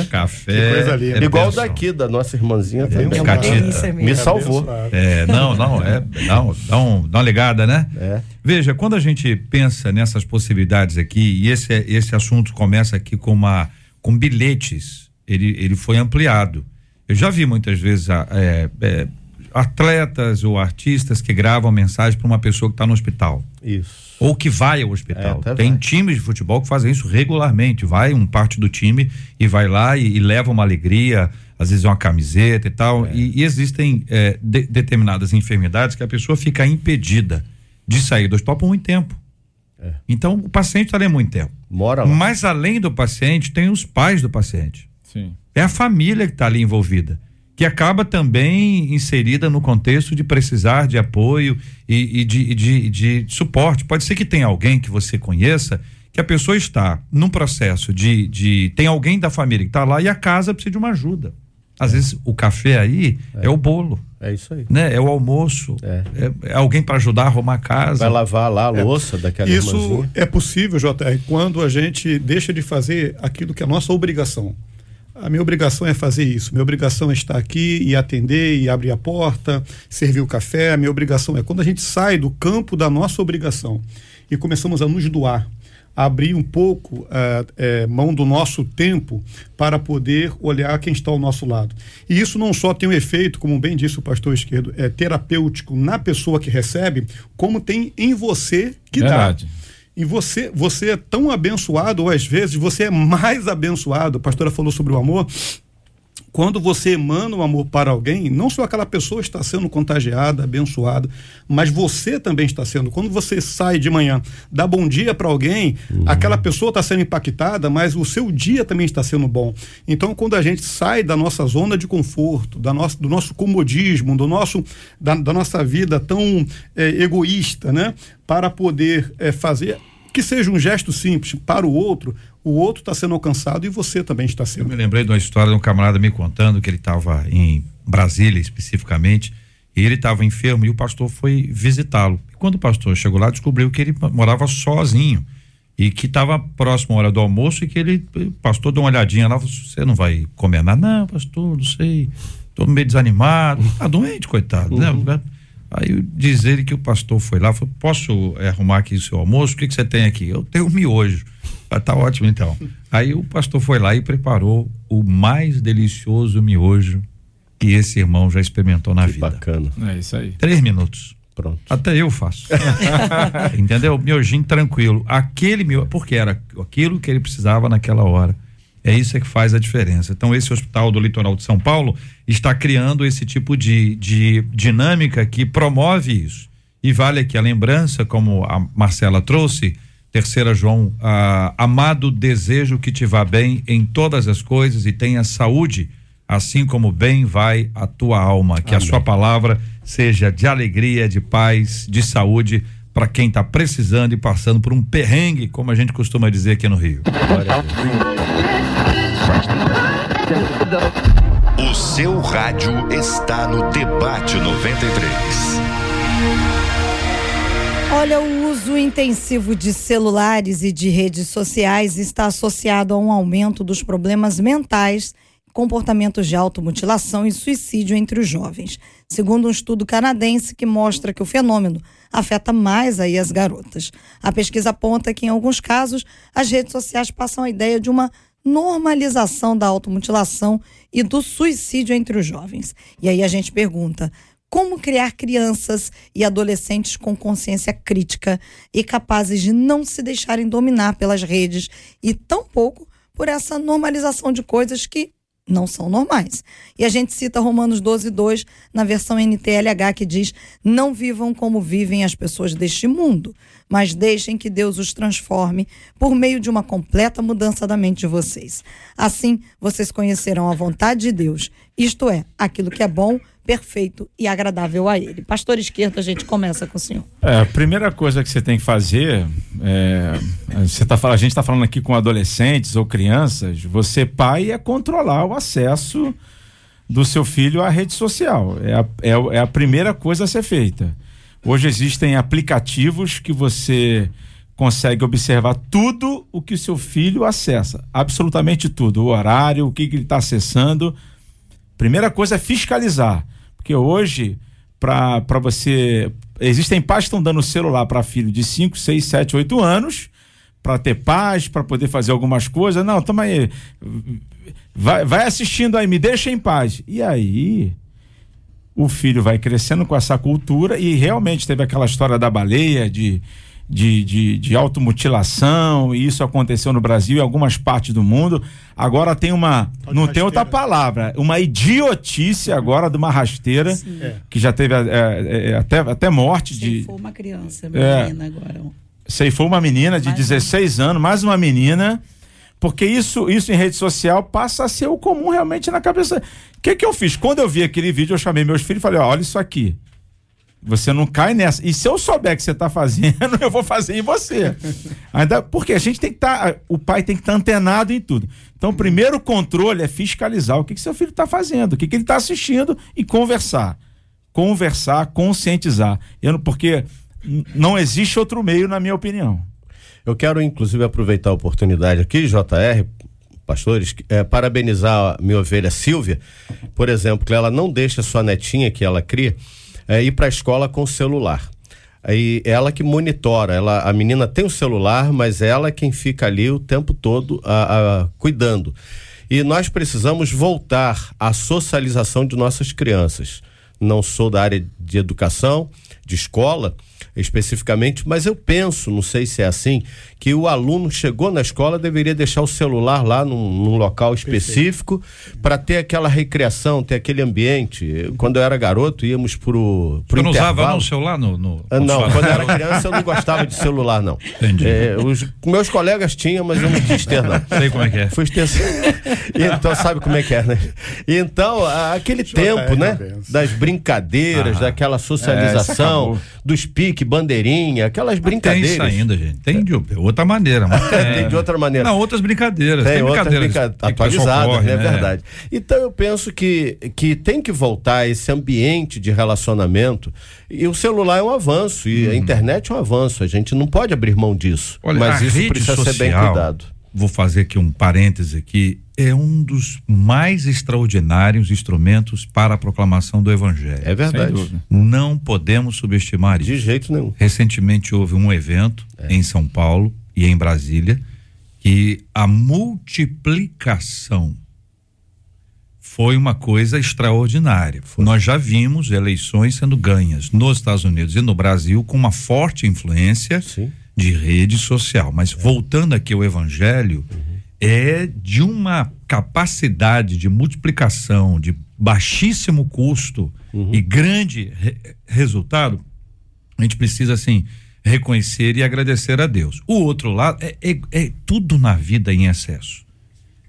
É? Café. É Igual daqui, da nossa irmãzinha também. É Me salvou. É, não, não, é. Não, dá, um, dá uma ligada, né? É. Veja, quando a gente pensa nessas possibilidades aqui, e esse, esse assunto começa aqui com uma com bilhetes, ele, ele foi ampliado. Eu já vi muitas vezes é, é, atletas ou artistas que gravam mensagem para uma pessoa que está no hospital. Isso ou que vai ao hospital. É, Tem vai. times de futebol que fazem isso regularmente. Vai um parte do time e vai lá e, e leva uma alegria, às vezes uma camiseta e tal. É. E, e, existem é, de, determinadas enfermidades que a pessoa fica impedida de sair do hospital por muito tempo. É. Então o paciente está ali muito tempo. Mora lá. Mas além do paciente, tem os pais do paciente. Sim. É a família que está ali envolvida que acaba também inserida no contexto de precisar de apoio e, e de, de, de, suporte. Pode ser que tenha alguém que você conheça que a pessoa está num processo de, de tem alguém da família que está lá e a casa precisa de uma ajuda. Às é. vezes o café aí é. é. o bolo. É isso aí. Né? É o almoço. É, é, é alguém para ajudar a arrumar a casa. Vai lavar lá a é. louça daquela Isso irmãzinha. é possível, JR, quando a gente deixa de fazer aquilo que é a nossa obrigação. A minha obrigação é fazer isso. Minha obrigação é estar aqui e atender e abrir a porta, servir o café. A minha obrigação é quando a gente sai do campo da nossa obrigação e começamos a nos doar, a abrir um pouco uh, é, mão do nosso tempo para poder olhar quem está ao nosso lado. E isso não só tem um efeito, como bem disse o pastor esquerdo, é terapêutico na pessoa que recebe, como tem em você que Verdade. dá. E você, você é tão abençoado, ou às vezes você é mais abençoado. A pastora falou sobre o amor. Quando você emana o amor para alguém, não só aquela pessoa está sendo contagiada, abençoada, mas você também está sendo. Quando você sai de manhã, dá bom dia para alguém, uhum. aquela pessoa está sendo impactada, mas o seu dia também está sendo bom. Então, quando a gente sai da nossa zona de conforto, da nossa, do nosso comodismo, do nosso, da, da nossa vida tão é, egoísta, né? Para poder é, fazer que seja um gesto simples para o outro, o outro está sendo alcançado e você também está sendo. Eu me lembrei de uma história de um camarada me contando que ele estava em Brasília especificamente e ele estava enfermo e o pastor foi visitá-lo. E quando o pastor chegou lá, descobriu que ele morava sozinho e que estava próximo à hora do almoço e que ele, o pastor deu uma olhadinha lá, você não vai comer nada? Não, pastor, não sei, estou meio desanimado, <laughs> tá doente, coitado, né? uhum. né? Aí diz ele que o pastor foi lá, falou, posso é, arrumar aqui o seu almoço? O que, que você tem aqui? Eu tenho miojo. Ah, tá ótimo então. Aí o pastor foi lá e preparou o mais delicioso miojo que esse irmão já experimentou na que vida. Bacana. É isso aí. Três minutos. Pronto. Até eu faço. <laughs> Entendeu? Miojinho tranquilo. Aquele miojo, porque era aquilo que ele precisava naquela hora. É isso que faz a diferença. Então, esse hospital do litoral de São Paulo está criando esse tipo de, de dinâmica que promove isso. E vale aqui a lembrança, como a Marcela trouxe, terceira João, ah, amado desejo que te vá bem em todas as coisas e tenha saúde, assim como bem vai a tua alma. Que Amém. a sua palavra seja de alegria, de paz, de saúde para quem está precisando e passando por um perrengue, como a gente costuma dizer aqui no Rio. O seu rádio está no Debate 93. Olha, o uso intensivo de celulares e de redes sociais está associado a um aumento dos problemas mentais, comportamentos de automutilação e suicídio entre os jovens. Segundo um estudo canadense que mostra que o fenômeno afeta mais aí as garotas. A pesquisa aponta que, em alguns casos, as redes sociais passam a ideia de uma normalização da automutilação e do suicídio entre os jovens. E aí a gente pergunta: como criar crianças e adolescentes com consciência crítica e capazes de não se deixarem dominar pelas redes e tampouco por essa normalização de coisas que não são normais. E a gente cita Romanos 12, 2 na versão NTLH que diz: Não vivam como vivem as pessoas deste mundo, mas deixem que Deus os transforme por meio de uma completa mudança da mente de vocês. Assim, vocês conhecerão a vontade de Deus, isto é, aquilo que é bom, perfeito e agradável a Ele. Pastor Esquerdo, a gente começa com o senhor. É, a primeira coisa que você tem que fazer, é, você tá, a gente está falando aqui com adolescentes ou crianças, você pai é controlar o acesso do seu filho à rede social. É a, é, é a primeira coisa a ser feita. Hoje existem aplicativos que você consegue observar tudo o que o seu filho acessa, absolutamente tudo, o horário, o que, que ele está acessando. Primeira coisa é fiscalizar. Porque hoje, para você. Existem pais que estão dando celular para filho de 5, 6, 7, 8 anos para ter paz, para poder fazer algumas coisas. Não, toma aí. Vai, vai assistindo aí, me deixa em paz. E aí, o filho vai crescendo com essa cultura e realmente teve aquela história da baleia, de de, de, de automutilação, e isso aconteceu no Brasil e algumas partes do mundo. Agora tem uma. Pode não tem outra palavra, uma idiotice agora de uma rasteira é. que já teve é, é, é, até, até morte Ceifou de. Ceifou uma criança, é. menina agora. Ceifou uma menina de mais 16 anos, mais uma menina. Porque isso, isso em rede social passa a ser o comum realmente na cabeça. O que, que eu fiz? Quando eu vi aquele vídeo, eu chamei meus filhos e falei: olha isso aqui. Você não cai nessa. E se eu souber que você está fazendo, <laughs> eu vou fazer em você. Ainda porque a gente tem que estar, tá, o pai tem que estar tá antenado em tudo. Então, o primeiro controle é fiscalizar o que, que seu filho está fazendo, o que, que ele está assistindo e conversar, conversar, conscientizar. Eu, porque não existe outro meio, na minha opinião. Eu quero, inclusive, aproveitar a oportunidade aqui, JR, pastores, é, parabenizar a minha ovelha Silvia, por exemplo, que ela não deixa sua netinha que ela cria é, ir para a escola com o celular. Aí ela que monitora, ela, a menina tem o celular, mas ela é quem fica ali o tempo todo a, a, cuidando. E nós precisamos voltar à socialização de nossas crianças. Não sou da área de educação, de escola, especificamente, mas eu penso, não sei se é assim, que o aluno chegou na escola deveria deixar o celular lá num, num local específico para ter aquela recreação, ter aquele ambiente. Quando eu era garoto, íamos pro, pro Você não usava não, o celular no, no... Ah, não, quando eu era criança eu não gostava de celular, não. Entendi. É, os meus colegas tinham, mas eu não quis ter, não. Sei como é que é. Fui ter... então, sabe como é que é, né? Então, aquele tempo, né? Das brincadeiras, ah, daquela socialização, é, dos piques bandeirinha, aquelas brincadeiras. Tem isso ainda, gente. Tem de outra maneira. Mas tem, <laughs> tem de outra maneira. Não, outras brincadeiras. Tem, tem brincadeiras brinca... atualizadas, né? É verdade. Então eu penso que, que tem que voltar esse ambiente de relacionamento. E o celular é um avanço, e hum. a uhum. internet é um avanço. A gente não pode abrir mão disso. Olha, mas isso precisa social, ser bem cuidado. Vou fazer aqui um parêntese aqui é um dos mais extraordinários instrumentos para a proclamação do evangelho. É verdade. Não podemos subestimar isso. De jeito nenhum. Recentemente houve um evento é. em São Paulo e em Brasília que a multiplicação foi uma coisa extraordinária. Foi. Nós já vimos eleições sendo ganhas nos Estados Unidos e no Brasil com uma forte influência Sim. De rede social. Mas é. voltando aqui ao evangelho, uhum é de uma capacidade de multiplicação, de baixíssimo custo uhum. e grande re resultado, a gente precisa, assim, reconhecer e agradecer a Deus. O outro lado é, é, é tudo na vida em excesso.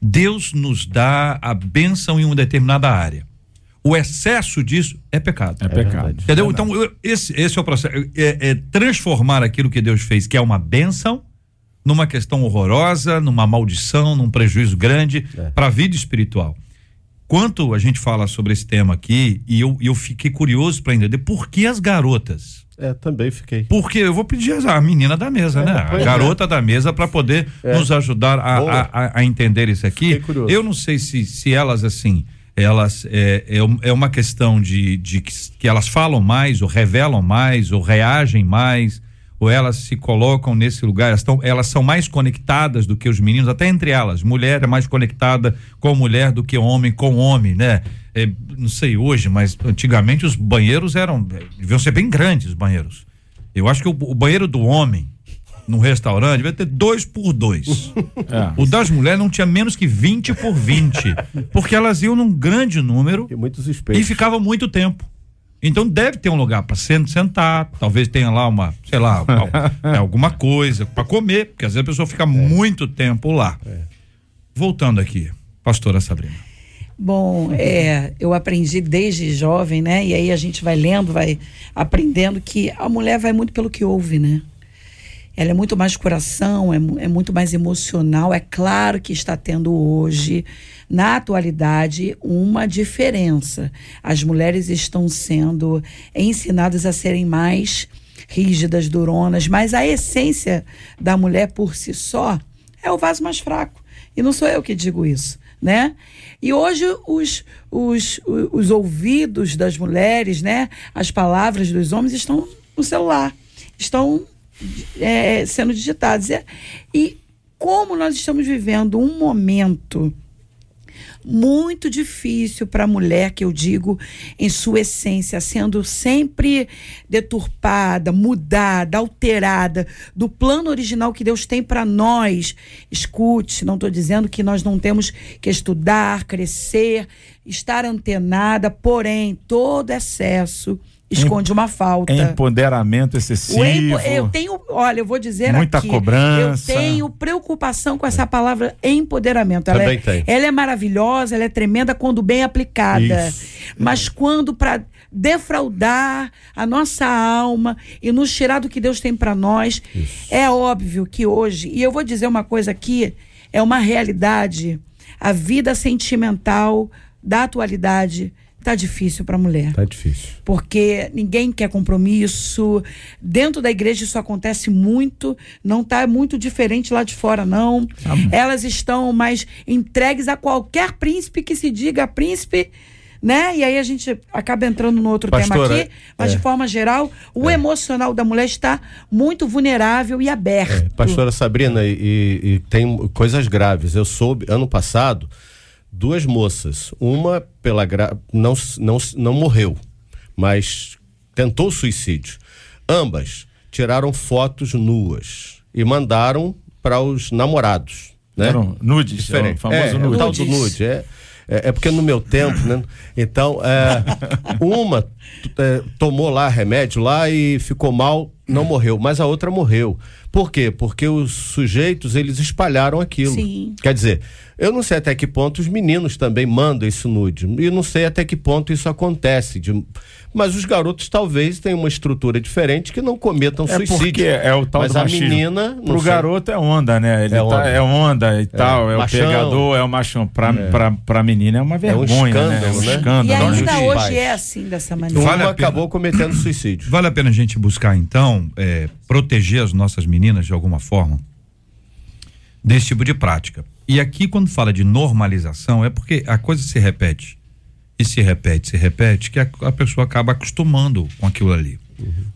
Deus nos dá a bênção em uma determinada área. O excesso disso é pecado. É, pecado. Entendeu? Então, eu, esse, esse é o processo. É, é transformar aquilo que Deus fez, que é uma bênção, numa questão horrorosa, numa maldição, num prejuízo grande é. para a vida espiritual. quanto a gente fala sobre esse tema aqui, e eu, eu fiquei curioso para entender por que as garotas. É, também fiquei. Porque eu vou pedir a menina da mesa, É, né? A é. garota da mesa para poder nos ajudar a, a, a- a entender isso aqui. Fiquei curioso. Eu não sei se, se elas, assim, elas é, é, é uma questão de, de que, que elas falam mais, ou revelam mais, ou reagem mais, ou elas se colocam nesse lugar, elas, tão, elas são mais conectadas do que os meninos, até entre elas. Mulher é mais conectada com mulher do que homem com homem, né? É, não sei hoje, mas antigamente os banheiros eram. deviam ser bem grandes os banheiros. Eu acho que o, o banheiro do homem, num restaurante, devia ter dois por dois. É. O das mulheres não tinha menos que 20 por 20. porque elas iam num grande número e espelhos. ficava muito tempo. Então deve ter um lugar para sentar, talvez tenha lá uma, sei lá, <laughs> é, alguma coisa para comer, porque às vezes a pessoa fica muito tempo lá. Voltando aqui, pastora Sabrina. Bom, é, eu aprendi desde jovem, né? E aí a gente vai lendo, vai aprendendo que a mulher vai muito pelo que ouve, né? Ela é muito mais coração, é, é muito mais emocional. É claro que está tendo hoje, na atualidade, uma diferença. As mulheres estão sendo ensinadas a serem mais rígidas, duronas, mas a essência da mulher por si só é o vaso mais fraco. E não sou eu que digo isso, né? E hoje os, os, os ouvidos das mulheres, né? As palavras dos homens estão no celular, estão é, sendo digitados. E, e como nós estamos vivendo um momento muito difícil para a mulher, que eu digo em sua essência, sendo sempre deturpada, mudada, alterada do plano original que Deus tem para nós. Escute, não estou dizendo que nós não temos que estudar, crescer, estar antenada, porém, todo excesso esconde uma falta. Empoderamento excessivo. O empo- eu tenho, olha, eu vou dizer Muita aqui, cobrança. eu tenho preocupação com essa palavra empoderamento. Ela Também é, tem. ela é maravilhosa, ela é tremenda quando bem aplicada. Isso. Mas quando para defraudar a nossa alma e nos tirar do que Deus tem para nós, é óbvio que hoje, e eu vou dizer uma coisa aqui, é uma realidade, a vida sentimental da atualidade tá difícil para a mulher Tá difícil. porque ninguém quer compromisso. Dentro da igreja isso acontece muito, não está muito diferente lá de fora, não. Elas estão mais entregues a qualquer príncipe que se diga príncipe. Né? E aí a gente acaba entrando no outro Pastora, tema aqui, mas é. de forma geral, o emocional da mulher está muito vulnerável e aberto. Pastora Sabrina, e, e tem coisas graves. Eu soube, ano passado, duas moças. Uma pela gra... não, não, não morreu, mas tentou suicídio. Ambas tiraram fotos nuas e mandaram para os namorados. Né? Eram nudes, Diferente. é o famoso é, nude. o tal do Nudes. nude. É, é, é porque no meu tempo, né? Então, é, uma é, tomou lá remédio lá e ficou mal, não morreu, mas a outra morreu. Por quê? Porque os sujeitos, eles espalharam aquilo. Sim. Quer dizer, eu não sei até que ponto os meninos também mandam esse nude. E não sei até que ponto isso acontece. de- Mas os garotos talvez tenham uma estrutura diferente que não cometam É suicídio. porque é o tal Mas do a machismo. menina. não Pro sei. garoto é onda, né? Ele É tá- onda. é onda e tal, é, machão. o pegador, é o machão. Pra, pra, pra menina é uma vergonha, né? É escândalo, um né? escândalo. E ainda hoje Pais. é assim, dessa maneira. Vale acabou cometendo suicídio. Vale a pena a gente buscar, então, é, proteger as nossas meninas de alguma forma desse tipo de prática. E aqui, quando fala de normalização, é porque a coisa se repete. E se repete, se repete, que a, a pessoa acaba acostumando com aquilo ali.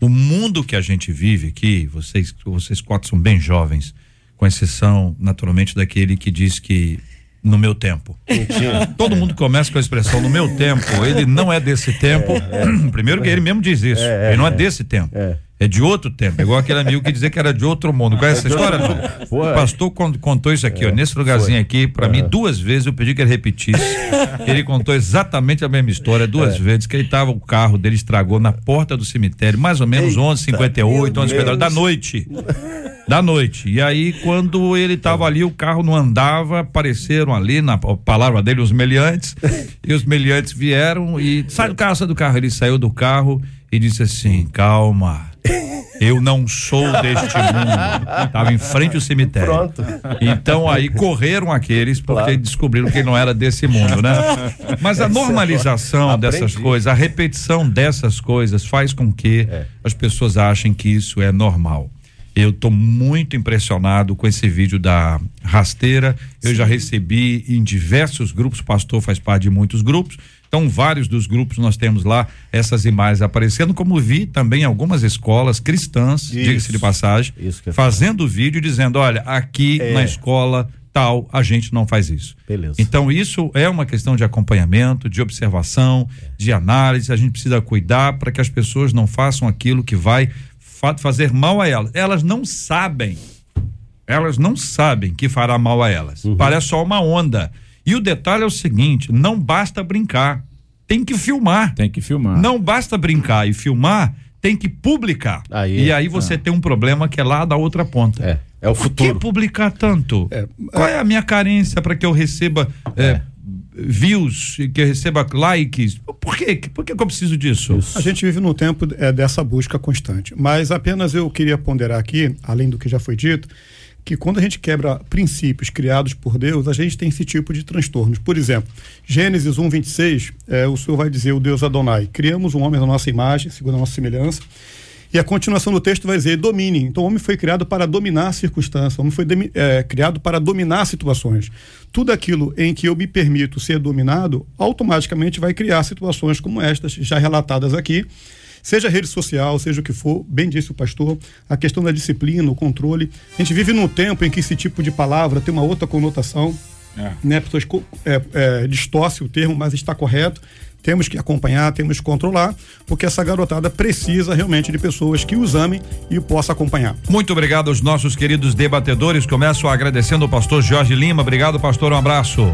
O mundo que a gente vive aqui, vocês, vocês quatro são bem jovens, com exceção, naturalmente, daquele que diz que no meu tempo. Todo mundo começa com a expressão no meu tempo. Ele não é desse tempo. <clears throat> Primeiro que ele mesmo diz isso. ele não é desse tempo. É. de outro tempo. É igual aquele amigo que dizia que era de outro mundo. Conhece essa história? Foi. O pastor con- contou isso aqui, ó, nesse lugarzinho aqui, para mim, duas vezes. Eu pedi que ele repetisse. ele contou exatamente a mesma história, duas vezes, que ele tava, o carro dele estragou na porta do cemitério, mais ou menos 11h58, 11h50 da noite da noite. E aí, quando ele estava ali, o carro não andava, apareceram ali, na palavra dele, os meliantes, e os meliantes vieram e sai do carro, sai do carro. Ele saiu do carro e disse assim: calma. Eu não sou deste mundo. Estava em frente ao cemitério. Pronto. Então aí correram aqueles porque Claro. descobriram que ele não era desse mundo, né? Mas a normalização dessas coisas, a repetição dessas coisas faz com que É. as pessoas achem que isso é normal. Eu estou muito impressionado com esse vídeo da rasteira. Eu já recebi em diversos grupos, o pastor faz parte de muitos grupos. Então, vários dos grupos nós temos lá essas imagens aparecendo, como vi também algumas escolas cristãs, diga-se de passagem, fazendo vídeo dizendo: olha, aqui É. na escola tal, a gente não faz isso. Beleza. Então, isso é uma questão de acompanhamento, de observação, de análise. A gente precisa cuidar para que as pessoas não façam aquilo que vai fazer mal a elas. Elas não sabem. Elas não sabem que fará mal a elas. Parece só uma onda. E o detalhe é o seguinte: não basta brincar, tem que filmar. Tem que filmar. Não basta brincar e filmar, tem que publicar. Aí, e aí você tem um problema que é lá da outra ponta. É, é o Por que futuro. publicar tanto? Qual é a minha carência para que eu receba é, views, que eu receba likes? Por quê? Por que, que eu preciso disso? A gente vive num tempo é, dessa busca constante. Mas apenas eu queria ponderar aqui, além do que já foi dito, que quando a gente quebra princípios criados por Deus, a gente tem esse tipo de transtornos. Por exemplo, Gênesis 1, 26, é, o Senhor vai dizer, o Deus Adonai, criamos um homem na nossa imagem, segundo a nossa semelhança, e a continuação do texto vai dizer, domine. Então, o homem foi criado para dominar a circunstância, o homem foi é, criado para dominar situações. Tudo aquilo em que eu me permito ser dominado, automaticamente vai criar situações como estas, já relatadas aqui, seja rede social, seja o que for, bem disse o pastor, a questão da disciplina, o controle. A gente vive num tempo em que esse tipo de palavra tem uma outra conotação, É. né? Pessoas é, é, distorcem o termo, mas está correto. Temos que acompanhar, temos que controlar, porque essa garotada precisa realmente de pessoas que os amem e o possam acompanhar. Muito obrigado aos nossos queridos debatedores. Começo agradecendo o pastor Jorge Lima. Obrigado, pastor. Um abraço.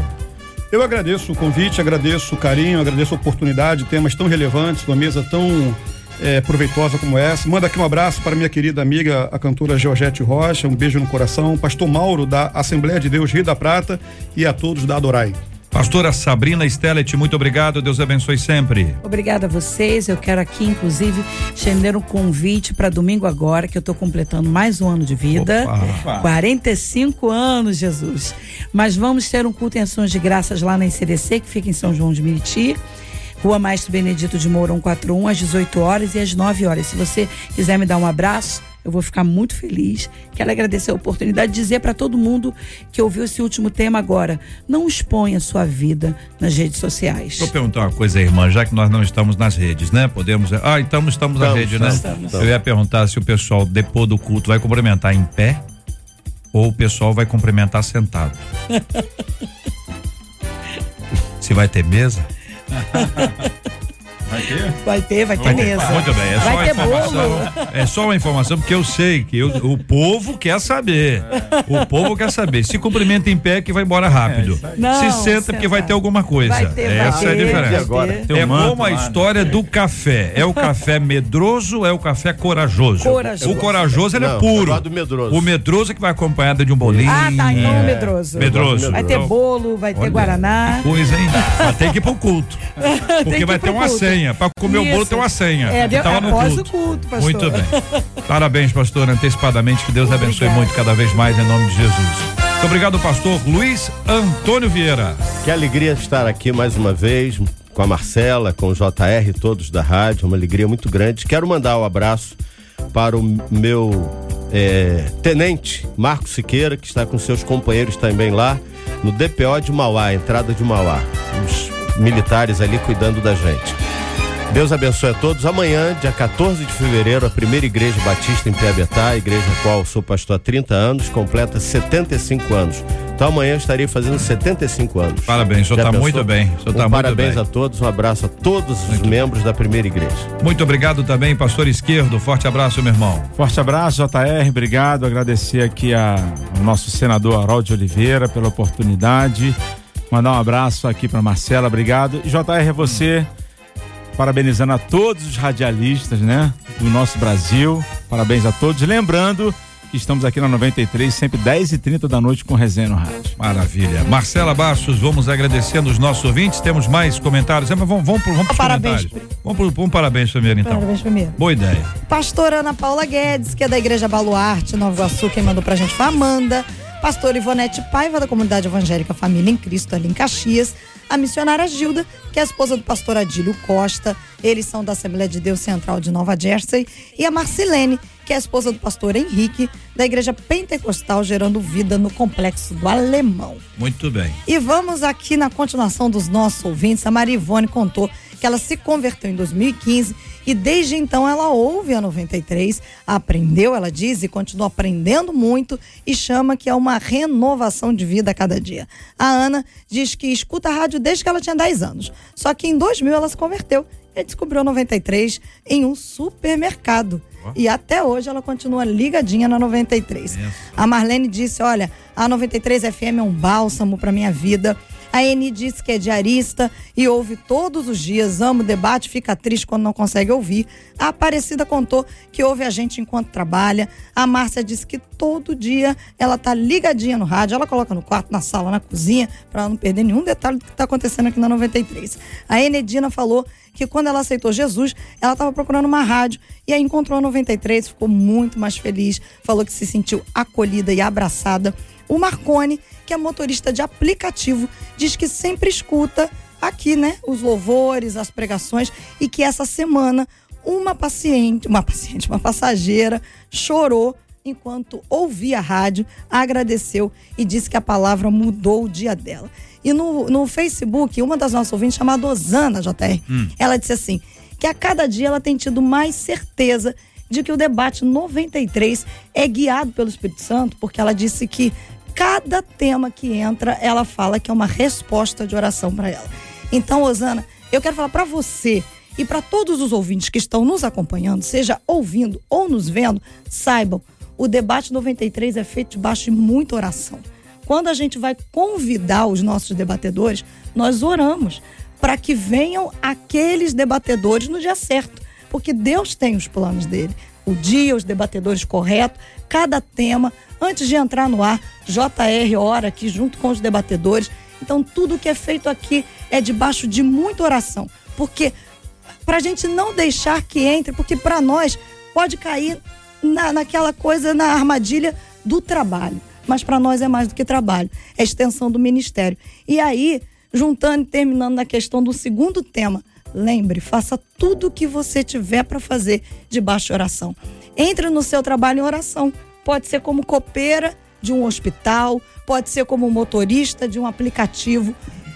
Eu agradeço o convite, agradeço o carinho, agradeço a oportunidade, temas tão relevantes, uma mesa tão é, proveitosa como essa. Manda aqui um abraço para minha querida amiga, a cantora Georgette Rocha, um beijo no coração, pastor Mauro da Assembleia de Deus Rio da Prata e a todos da Adorai. Pastora Sabrina Stellet, muito obrigado. Deus abençoe sempre. Obrigada a vocês. Eu quero aqui, inclusive, estender um convite para domingo agora, que eu estou completando mais um ano de vida. Opa. 45 anos, Jesus. Mas vamos ter um culto em ações de graças lá na ICDC, que fica em São João de Meriti. Rua Maestro Benedito de Mourão 41, às 18 horas e às 9 horas. Se você quiser me dar um abraço, eu vou ficar muito feliz. Quero agradecer a oportunidade de dizer para todo mundo que ouviu esse último tema agora: não exponha sua vida nas redes sociais. Vou perguntar uma coisa, irmã, já que nós não estamos nas redes, né? Podemos. Ah, então estamos na rede, né? estamos. Eu ia perguntar se o pessoal, depois do culto, vai cumprimentar em pé ou o pessoal vai cumprimentar sentado. <laughs> se vai ter mesa? <laughs> Vai ter? Vai ter, vai ter Vai ter- mesa. Muito bem, é só vai uma ter informação. bolo. É só uma informação, porque eu sei que eu- o povo quer saber. O povo quer saber. Se cumprimenta em pé, que vai embora rápido. Não, Se senta, porque vai senta. ter alguma coisa. Vai ter, vai Essa é a ter, diferença. vai agora? ter. Tem é um manto como a né? história do café. É o café medroso, é o café corajoso. Corajoso. O corajoso ele é Não, eu puro. do medroso. O medroso é que vai acompanhado de um bolinho. Ah, tá, então É. medroso. Medroso. Vai ter Então, bolo, vai ter olha, guaraná. Coisa, hein? Vai ter que ir pro culto. <laughs> Porque que vai ter uma culto. Senha. Pra comer o bolo Isso. tem uma senha. É, que tava no após culto. o culto, pastor. Muito bem. <laughs> Parabéns, pastor, antecipadamente. Que Deus abençoe Obrigada. muito cada vez mais em nome de Jesus. Muito obrigado, pastor Luiz Antônio Vieira. Que alegria estar aqui mais uma vez com a Marcela, com o JR, todos da rádio, uma alegria muito grande. Quero mandar um abraço para o meu eh, tenente Marco Siqueira, que está com seus companheiros também lá no DPO de Mauá, entrada de Mauá. Os militares ali cuidando da gente. Deus abençoe a todos. Amanhã, dia 14 de fevereiro, a primeira igreja batista em Piabetá, igreja a qual sou pastor há 30 anos, completa 75 anos. Então amanhã eu estarei fazendo 75 anos. Parabéns, o senhor está muito bem. O senhor Um tá muito parabéns bem. a todos, um abraço a todos os membros da primeira igreja. Muito obrigado também, pastor Esquerdo. Forte abraço, meu irmão. Forte abraço, JR, obrigado. Agradecer aqui a- ao nosso senador Harold Oliveira pela oportunidade. Mandar um abraço aqui para Marcela, obrigado. E JR, é você, parabenizando a todos os radialistas, né, do nosso Brasil. Parabéns a todos. Lembrando que estamos aqui na 93, sempre 10 e 30 da noite com resenha no rádio. Maravilha. Marcela Bastos, vamos agradecendo os nossos ouvintes. Temos mais comentários. É, mas vamos, vamos, vamos para os Parabéns. comentários. Vamos para um parabéns primeiro, então. Parabéns primeiro. Boa ideia. Pastora Ana Paula Guedes, que é da Igreja Baluarte, Nova Iguaçu, quem mandou pra gente foi a Amanda. Pastor Ivonete Paiva, da comunidade evangélica Família em Cristo, ali em Caxias. A missionária Gilda, que é a esposa do pastor Adílio Costa. Eles são da Assembleia de Deus Central de Nova Jersey. E a Marcilene, que é a esposa do pastor Henrique, da Igreja Pentecostal Gerando Vida no Complexo do Alemão. Muito bem. E vamos aqui na continuação dos nossos ouvintes. A Maria Ivone contou que ela se converteu em 2015 e desde então ela ouve a 93, aprendeu, ela diz, e continua aprendendo muito e chama que é uma renovação de vida a cada dia. A Ana diz que escuta a rádio desde que ela tinha 10 anos. Só que em 2000 ela se converteu e descobriu a 93 em um supermercado. E até hoje ela continua ligadinha na 93. A Marlene disse: Olha, a 93 FM é um bálsamo para minha vida. A Eni disse que é diarista e ouve todos os dias, ama o debate, fica triste quando não consegue ouvir. A Aparecida contou que ouve a gente enquanto trabalha. A Márcia disse que todo dia ela tá ligadinha no rádio, ela coloca no quarto, na sala, na cozinha, para não perder nenhum detalhe do que tá acontecendo aqui na 93. A Enedina falou que quando ela aceitou Jesus, ela estava procurando uma rádio e aí encontrou a 93, ficou muito mais feliz, falou que se sentiu acolhida e abraçada. O Marcone, que é motorista de aplicativo, diz que sempre escuta aqui, né, os louvores, as pregações e que essa semana uma paciente, uma paciente, uma passageira chorou enquanto ouvia a rádio, agradeceu e disse que a palavra mudou o dia dela. E no, no Facebook, uma das nossas ouvintes, chamada Osana JR, ela disse assim: que a cada dia ela tem tido mais certeza de que o debate 93 é guiado pelo Espírito Santo, porque ela disse que cada tema que entra, ela fala que é uma resposta de oração para ela. Então, Osana, eu quero falar para você e para todos os ouvintes que estão nos acompanhando, seja ouvindo ou nos vendo, saibam, o debate 93 é feito debaixo de muita oração. Quando a gente vai convidar os nossos debatedores, nós oramos para que venham aqueles debatedores no dia certo, porque Deus tem os planos dele. O dia, os debatedores corretos, cada tema. Antes de entrar no ar, JR ora aqui junto com os debatedores. Então, tudo que é feito aqui é debaixo de muita oração, porque para a gente não deixar que entre, porque para nós pode cair na, naquela coisa, na armadilha do trabalho. Mas para nós é mais do que trabalho, é extensão do ministério. E aí, juntando e terminando na questão do segundo tema, lembre, faça tudo o que você tiver para fazer debaixo de oração. Entre no seu trabalho em oração. Pode ser como copeira de um hospital, pode ser como motorista de um aplicativo.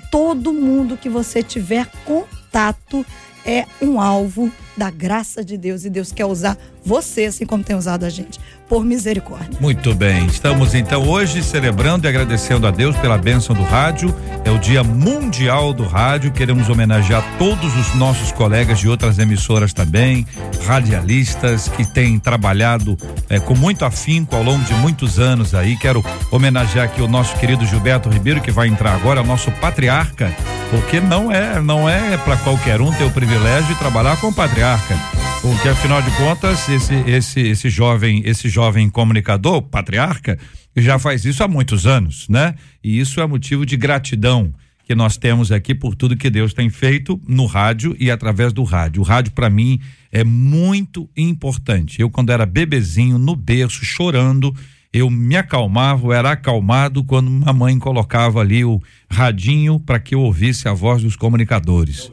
Todo mundo que você tiver contato é um alvo da graça de Deus e Deus quer usar você assim como tem usado a gente, por misericórdia. Muito bem, estamos então hoje celebrando e agradecendo a Deus pela bênção do rádio. É o Dia Mundial do Rádio. Queremos homenagear todos os nossos colegas de outras emissoras também, radialistas que têm trabalhado eh, com muito afinco ao longo de muitos anos aí. Quero homenagear aqui o nosso querido Gilberto Ribeiro, que vai entrar agora, o nosso patriarca, porque não é, não é para qualquer um ter o privilégio de trabalhar com o patriarca. Porque afinal de contas, esse esse esse jovem, esse jovem comunicador, patriarca, já faz isso há muitos anos, né? E isso é motivo de gratidão que nós temos aqui por tudo que Deus tem feito no rádio e através do rádio. O rádio para mim é muito importante. Eu quando era bebezinho no berço chorando, eu me acalmava, eu era acalmado quando a mãe colocava ali o radinho para que eu ouvisse a voz dos comunicadores.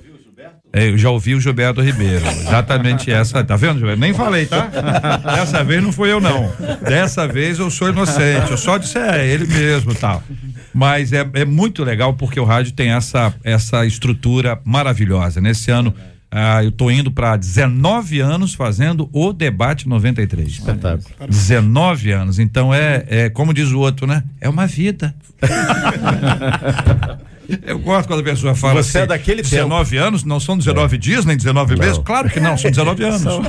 Eu já ouvi o Gilberto Ribeiro. Exatamente essa. Tá vendo, Gilberto? Nem falei, tá? <laughs> Dessa vez não fui eu, não. Dessa vez eu sou inocente. Eu só disse, é, ele mesmo tal. Mas é, é muito legal porque o rádio tem essa, essa estrutura maravilhosa. Nesse ano, ah, eu tô indo para 19 anos fazendo o debate 93. Espetáculo. 19 anos. Então é, é, como diz o outro, né? É uma vida. <laughs> Eu gosto quando a pessoa fala Você é daquele 19 anos, não são 19 dias, nem 19 Não. meses? Claro que não, são 19 <laughs> anos. São.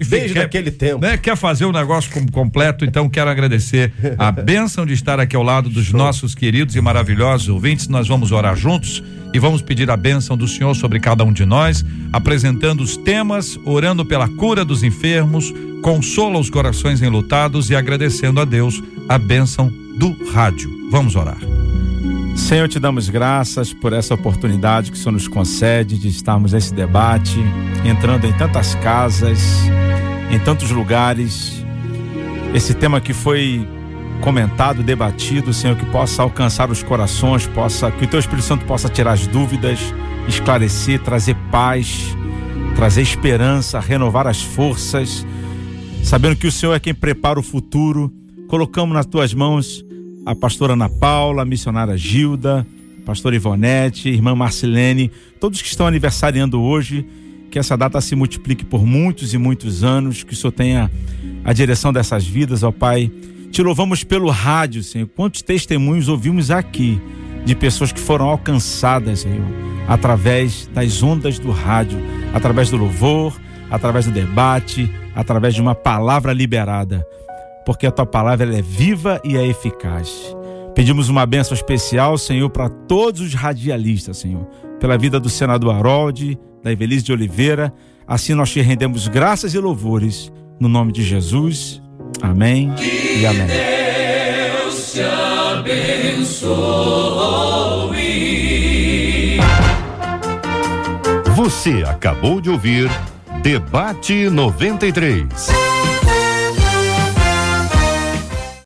Enfim, Desde quer- aquele tempo. né, quer fazer o negócio com- completo, então quero agradecer a <laughs> bênção de estar aqui ao lado dos nossos queridos e maravilhosos ouvintes. Nós vamos orar juntos e vamos pedir a bênção do Senhor sobre cada um de nós, apresentando os temas, orando pela cura dos enfermos, consola os corações enlutados e agradecendo a Deus a bênção do rádio. Vamos orar. Senhor, te damos graças por essa oportunidade que o Senhor nos concede de estarmos nesse debate, entrando em tantas casas, em tantos lugares. Esse tema que foi comentado, debatido, Senhor, que possa alcançar os corações, possa que o Teu Espírito Santo possa tirar as dúvidas, esclarecer, trazer paz, trazer esperança, renovar as forças, sabendo que o Senhor é quem prepara o futuro. Colocamos nas tuas mãos a pastora Ana Paula, a missionária Gilda, a pastora Ivonete, irmã Marcelene, todos que estão aniversariando hoje, que essa data se multiplique por muitos e muitos anos, que o Senhor tenha a direção dessas vidas, ó Pai te louvamos pelo rádio, Senhor. Quantos testemunhos ouvimos aqui de pessoas que foram alcançadas, Senhor, através das ondas do rádio, através do louvor, através do debate, através de uma palavra liberada. Porque a tua palavra é viva e é eficaz. Pedimos uma bênção especial, Senhor, para todos os radialistas, Senhor, pela vida do senador Harold, da Evelise de Oliveira. Assim nós te rendemos graças e louvores. No nome de Jesus. Amém e amém. Deus te abençoe. Você acabou de ouvir Debate 93.